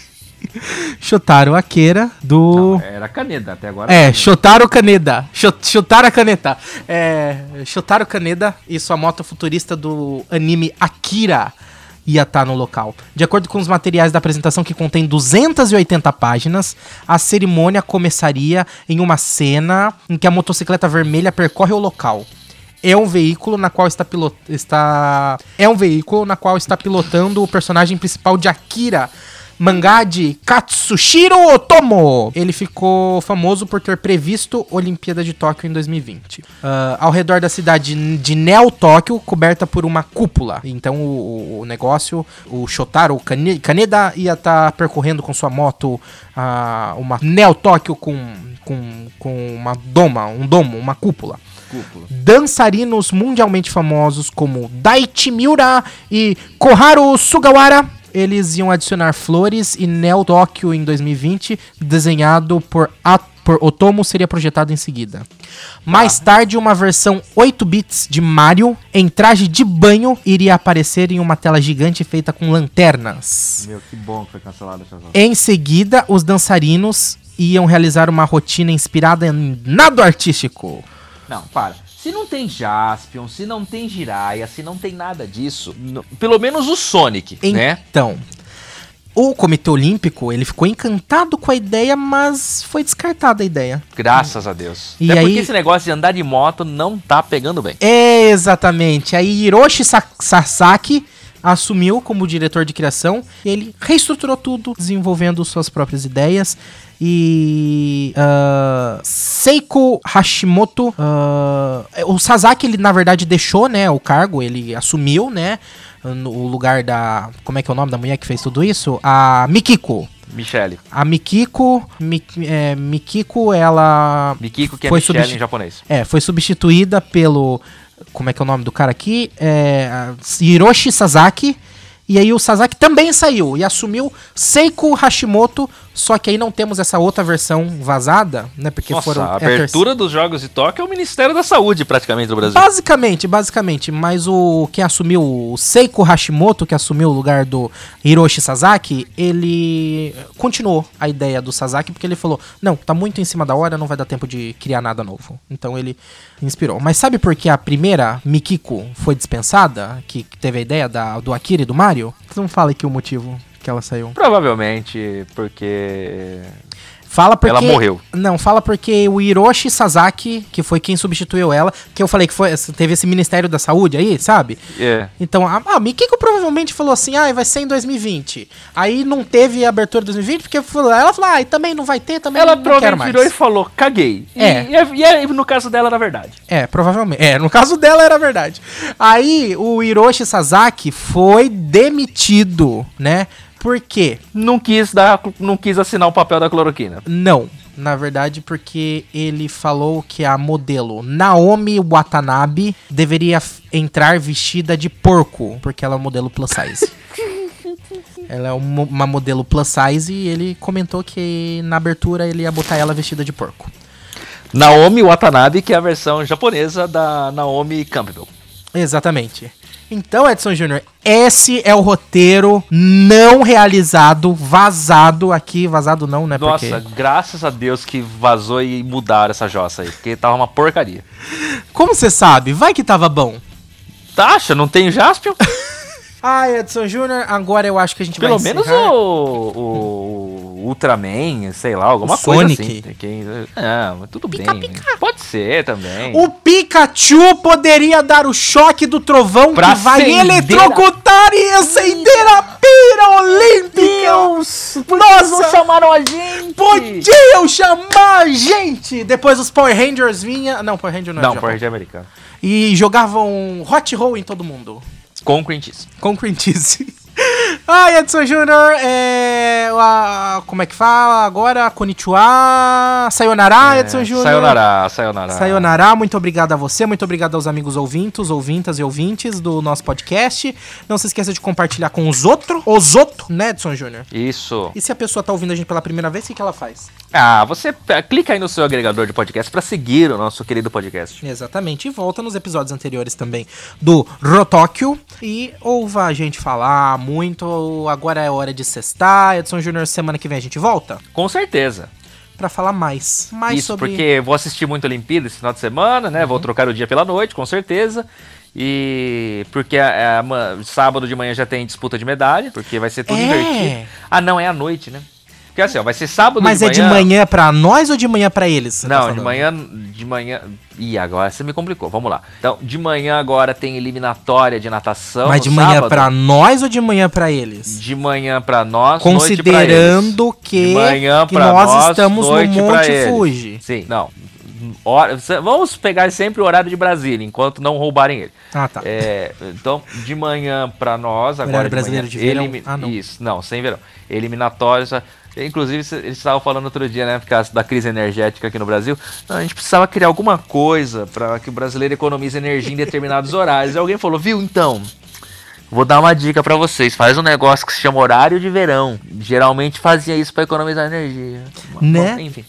Shotaro Akira, do. Era Caneda até agora. É, Shotaro. Sho- Shotaro Kaneda. É, Shotaro Kaneda e sua moto futurista do anime Akira ia estar no local. De acordo com os materiais da apresentação que contém 280 páginas, a cerimônia começaria em uma cena em que a motocicleta vermelha percorre o local. É um veículo na qual está, pilot... está é um veículo na qual está pilotando o personagem principal de Akira, mangá de Katsushiro Otomo. Ele ficou famoso por ter previsto a Olimpíada de Tóquio em 2020. Ah, ao redor da cidade de Neo Tóquio, coberta por uma cúpula. Então o, o negócio, o Shotaro Kane- Kaneda ia estar percorrendo com sua moto ah, uma Neo Tóquio com, com, com uma doma, um domo, uma cúpula. Dançarinos mundialmente famosos como Daichi Miura e Koharu Sugawara. Eles iam adicionar flores e Neo Tóquio em 2020, desenhado por, por Otomo, seria projetado em seguida. Mais tarde, uma versão 8 bits de Mario em traje de banho iria aparecer em uma tela gigante feita com lanternas. Meu, que bom que foi cancelada essa. Em seguida, os dançarinos iam realizar uma rotina inspirada em nado artístico. Não, para. Se não tem Jaspion, se não tem Jiraiya, se não tem nada disso, n- pelo menos o Sonic, né? Então, o Comitê Olímpico, ele ficou encantado com a ideia, mas foi descartada a ideia. Graças a Deus. E Até aí- porque esse negócio de andar de moto não tá pegando bem. É, exatamente. Aí Hiroshi Sa- Sasaki assumiu como diretor de criação. Ele reestruturou tudo, desenvolvendo suas próprias ideias. E ah, Seiko Hashimoto, ah, o Sasaki ele na verdade deixou, né, o cargo, ele assumiu, né, no lugar da, como é que é o nome da mulher que fez tudo isso? A Mikiko. Michele. A Mikiko, Mi- é, Mikiko, ela Mikiko, que é Foi Michele em japonês. é, foi substituída pelo. Como é que é o nome do cara aqui? É, Hiroshi Sasaki. E aí o Sasaki também saiu e assumiu Seiko Hashimoto. Só que aí não temos essa outra versão vazada, né? Porque Nossa, foram. a é abertura dos Jogos de Tóquio é o Ministério da Saúde, praticamente, do Brasil. Basicamente, basicamente, mas o quem assumiu o Seiko Hashimoto, que assumiu o lugar do Hiroshi Sasaki, ele continuou a ideia do Sasaki porque ele falou: "Não, tá muito em cima da hora, não vai dar tempo de criar nada novo". Então ele inspirou. Mas sabe por que a primeira Mikiko foi dispensada, que teve a ideia da, do Akira e do Mario? Não fala aqui o motivo que ela saiu. Provavelmente porque Fala porque. Ela morreu. Não, fala porque o Hiroshi Sasaki, que foi quem substituiu ela, que eu falei que foi, teve esse Ministério da Saúde aí, sabe? é, Então, a, a Mikiko provavelmente falou assim, ah, vai ser em 2020. Aí não teve abertura de 2020, porque falou- ela falou, ah, e também não vai ter, também ela não quero provavelmente mais. virou e falou, caguei. E- É. E, e é- no caso dela era verdade. É, provavelmente. É, no caso dela era verdade. Aí o Hiroshi Sasaki foi demitido, né? Por quê? Não quis dar, não quis assinar o papel da cloroquina. Não. Na verdade, porque ele falou que a modelo Naomi Watanabe deveria entrar vestida de porco, porque ela é um modelo plus size. ela é uma, uma modelo plus size e ele comentou que na abertura ele ia botar ela vestida de porco. Naomi Watanabe, que é a versão japonesa da Naomi Campbell. Exatamente. Então, Edson Júnior, esse é o roteiro não realizado, vazado aqui. Vazado não, né? Nossa, Porque... graças a Deus que vazou e mudaram essa jossa aí, porque tava uma porcaria. Como você sabe? Vai que tava bom. Taxa, não tem Jaspion? Ah, Edson Júnior, agora eu acho que a gente Pelo vai menos encerrar. o, o Ultraman, sei lá, alguma O coisa Sonic. assim. Que- É, tudo Pica, bem. pica. Pode ser também. O Pikachu poderia dar o choque do trovão Pra que vai eletrocutar e acender a pira olímpica. Nossa, chamaram a gente! podiam chamar a gente. Depois os Power Rangers vinha, não, Power Ranger não, é Não. Power Ranger americano. E jogavam hot roll em todo mundo. Com cream cheese. Com cream cheese. Ai, Edson Júnior, é, a- como é que fala agora? Konnichiwa, sayonara, Edson Júnior. É, Sayonara, sayonara. Sayonara, muito obrigado a você, muito obrigado aos amigos ouvintos, ouvintas e ouvintes do nosso podcast. Não se esqueça de compartilhar com os outros, os outros, né, Edson Júnior? Isso. E se a pessoa tá ouvindo a gente pela primeira vez, o que, que ela faz? Ah, você p- clica aí no seu agregador de podcast pra seguir o nosso querido podcast. Exatamente, e volta nos episódios anteriores também do Rotóquio e ouva a gente falar muito. Agora é hora de sextar. Edson Júnior, semana que vem a gente volta Com certeza. pra falar mais. Mais Isso, sobre. porque eu vou assistir muito Olimpíada esse final de semana, né? Vou trocar o dia pela noite, com certeza. E porque a- a ma- sábado de manhã já tem disputa de medalha, porque vai ser tudo É. invertido. Ah, não, é à noite, né? Porque assim, ó, vai ser sábado Mas de é manhã. de manhã pra nós ou de manhã pra eles? tá Não, de falando? manhã, de manhã. Ih, agora você me complicou. Vamos lá. Então, de manhã agora tem eliminatória de natação. Mas no de manhã sábado. pra nós ou de manhã pra eles? De manhã pra nós, noite pra Considerando eles. que, de manhã que pra nós, nós, estamos no Monte. Fuji. Sim, não. Hora- vamos pegar sempre o horário de Brasília, enquanto não roubarem ele. Ah, tá. É, então, de manhã pra nós, agora Horário de brasileiro manhã, de verão? Ah, não. Isso, não, sem verão. Eliminatórios. Inclusive, eles estavam falando outro dia, né, por causa da crise energética aqui no Brasil. Não, a gente precisava criar alguma coisa para que o brasileiro economize energia em determinados horários. E alguém falou, viu, então, Vou dar uma dica pra vocês. Faz um negócio que se chama horário de verão. Geralmente fazia isso pra economizar energia. Né? Bom, enfim.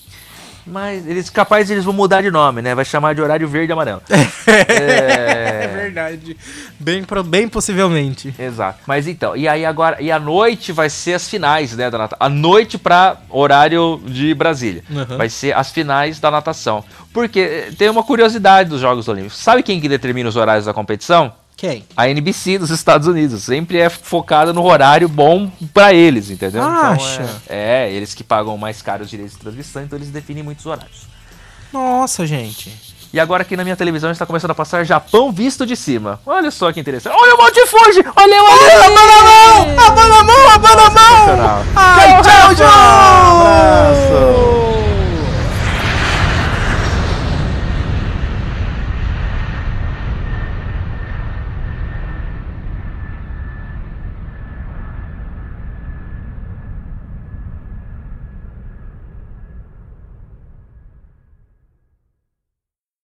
Mas eles capazes eles vão mudar de nome, né? Vai chamar de horário verde e amarelo. É é... verdade. Bem, bem possivelmente. Exato. Mas então, e aí agora, e a noite vai ser as finais, né, da natação. A noite pra horário de Brasília. Uhum. Vai ser as finais da natação. Porque eh, tem uma curiosidade dos Jogos Olímpicos. Sabe quem que determina os horários da competição? Quem? A NBC dos Estados Unidos sempre é focada no horário bom pra eles, entendeu? Acha? Então, é, é, eles que pagam mais caro os direitos de transmissão, então eles definem muitos horários. Nossa, gente. E agora aqui na minha televisão está começando a passar Japão visto de cima. Olha só que interessante. Olha o Monte Fuji! Olha o Olha, a mão na mão! A mão na mão! A mão. Ai, tchau, tchau! Abraço!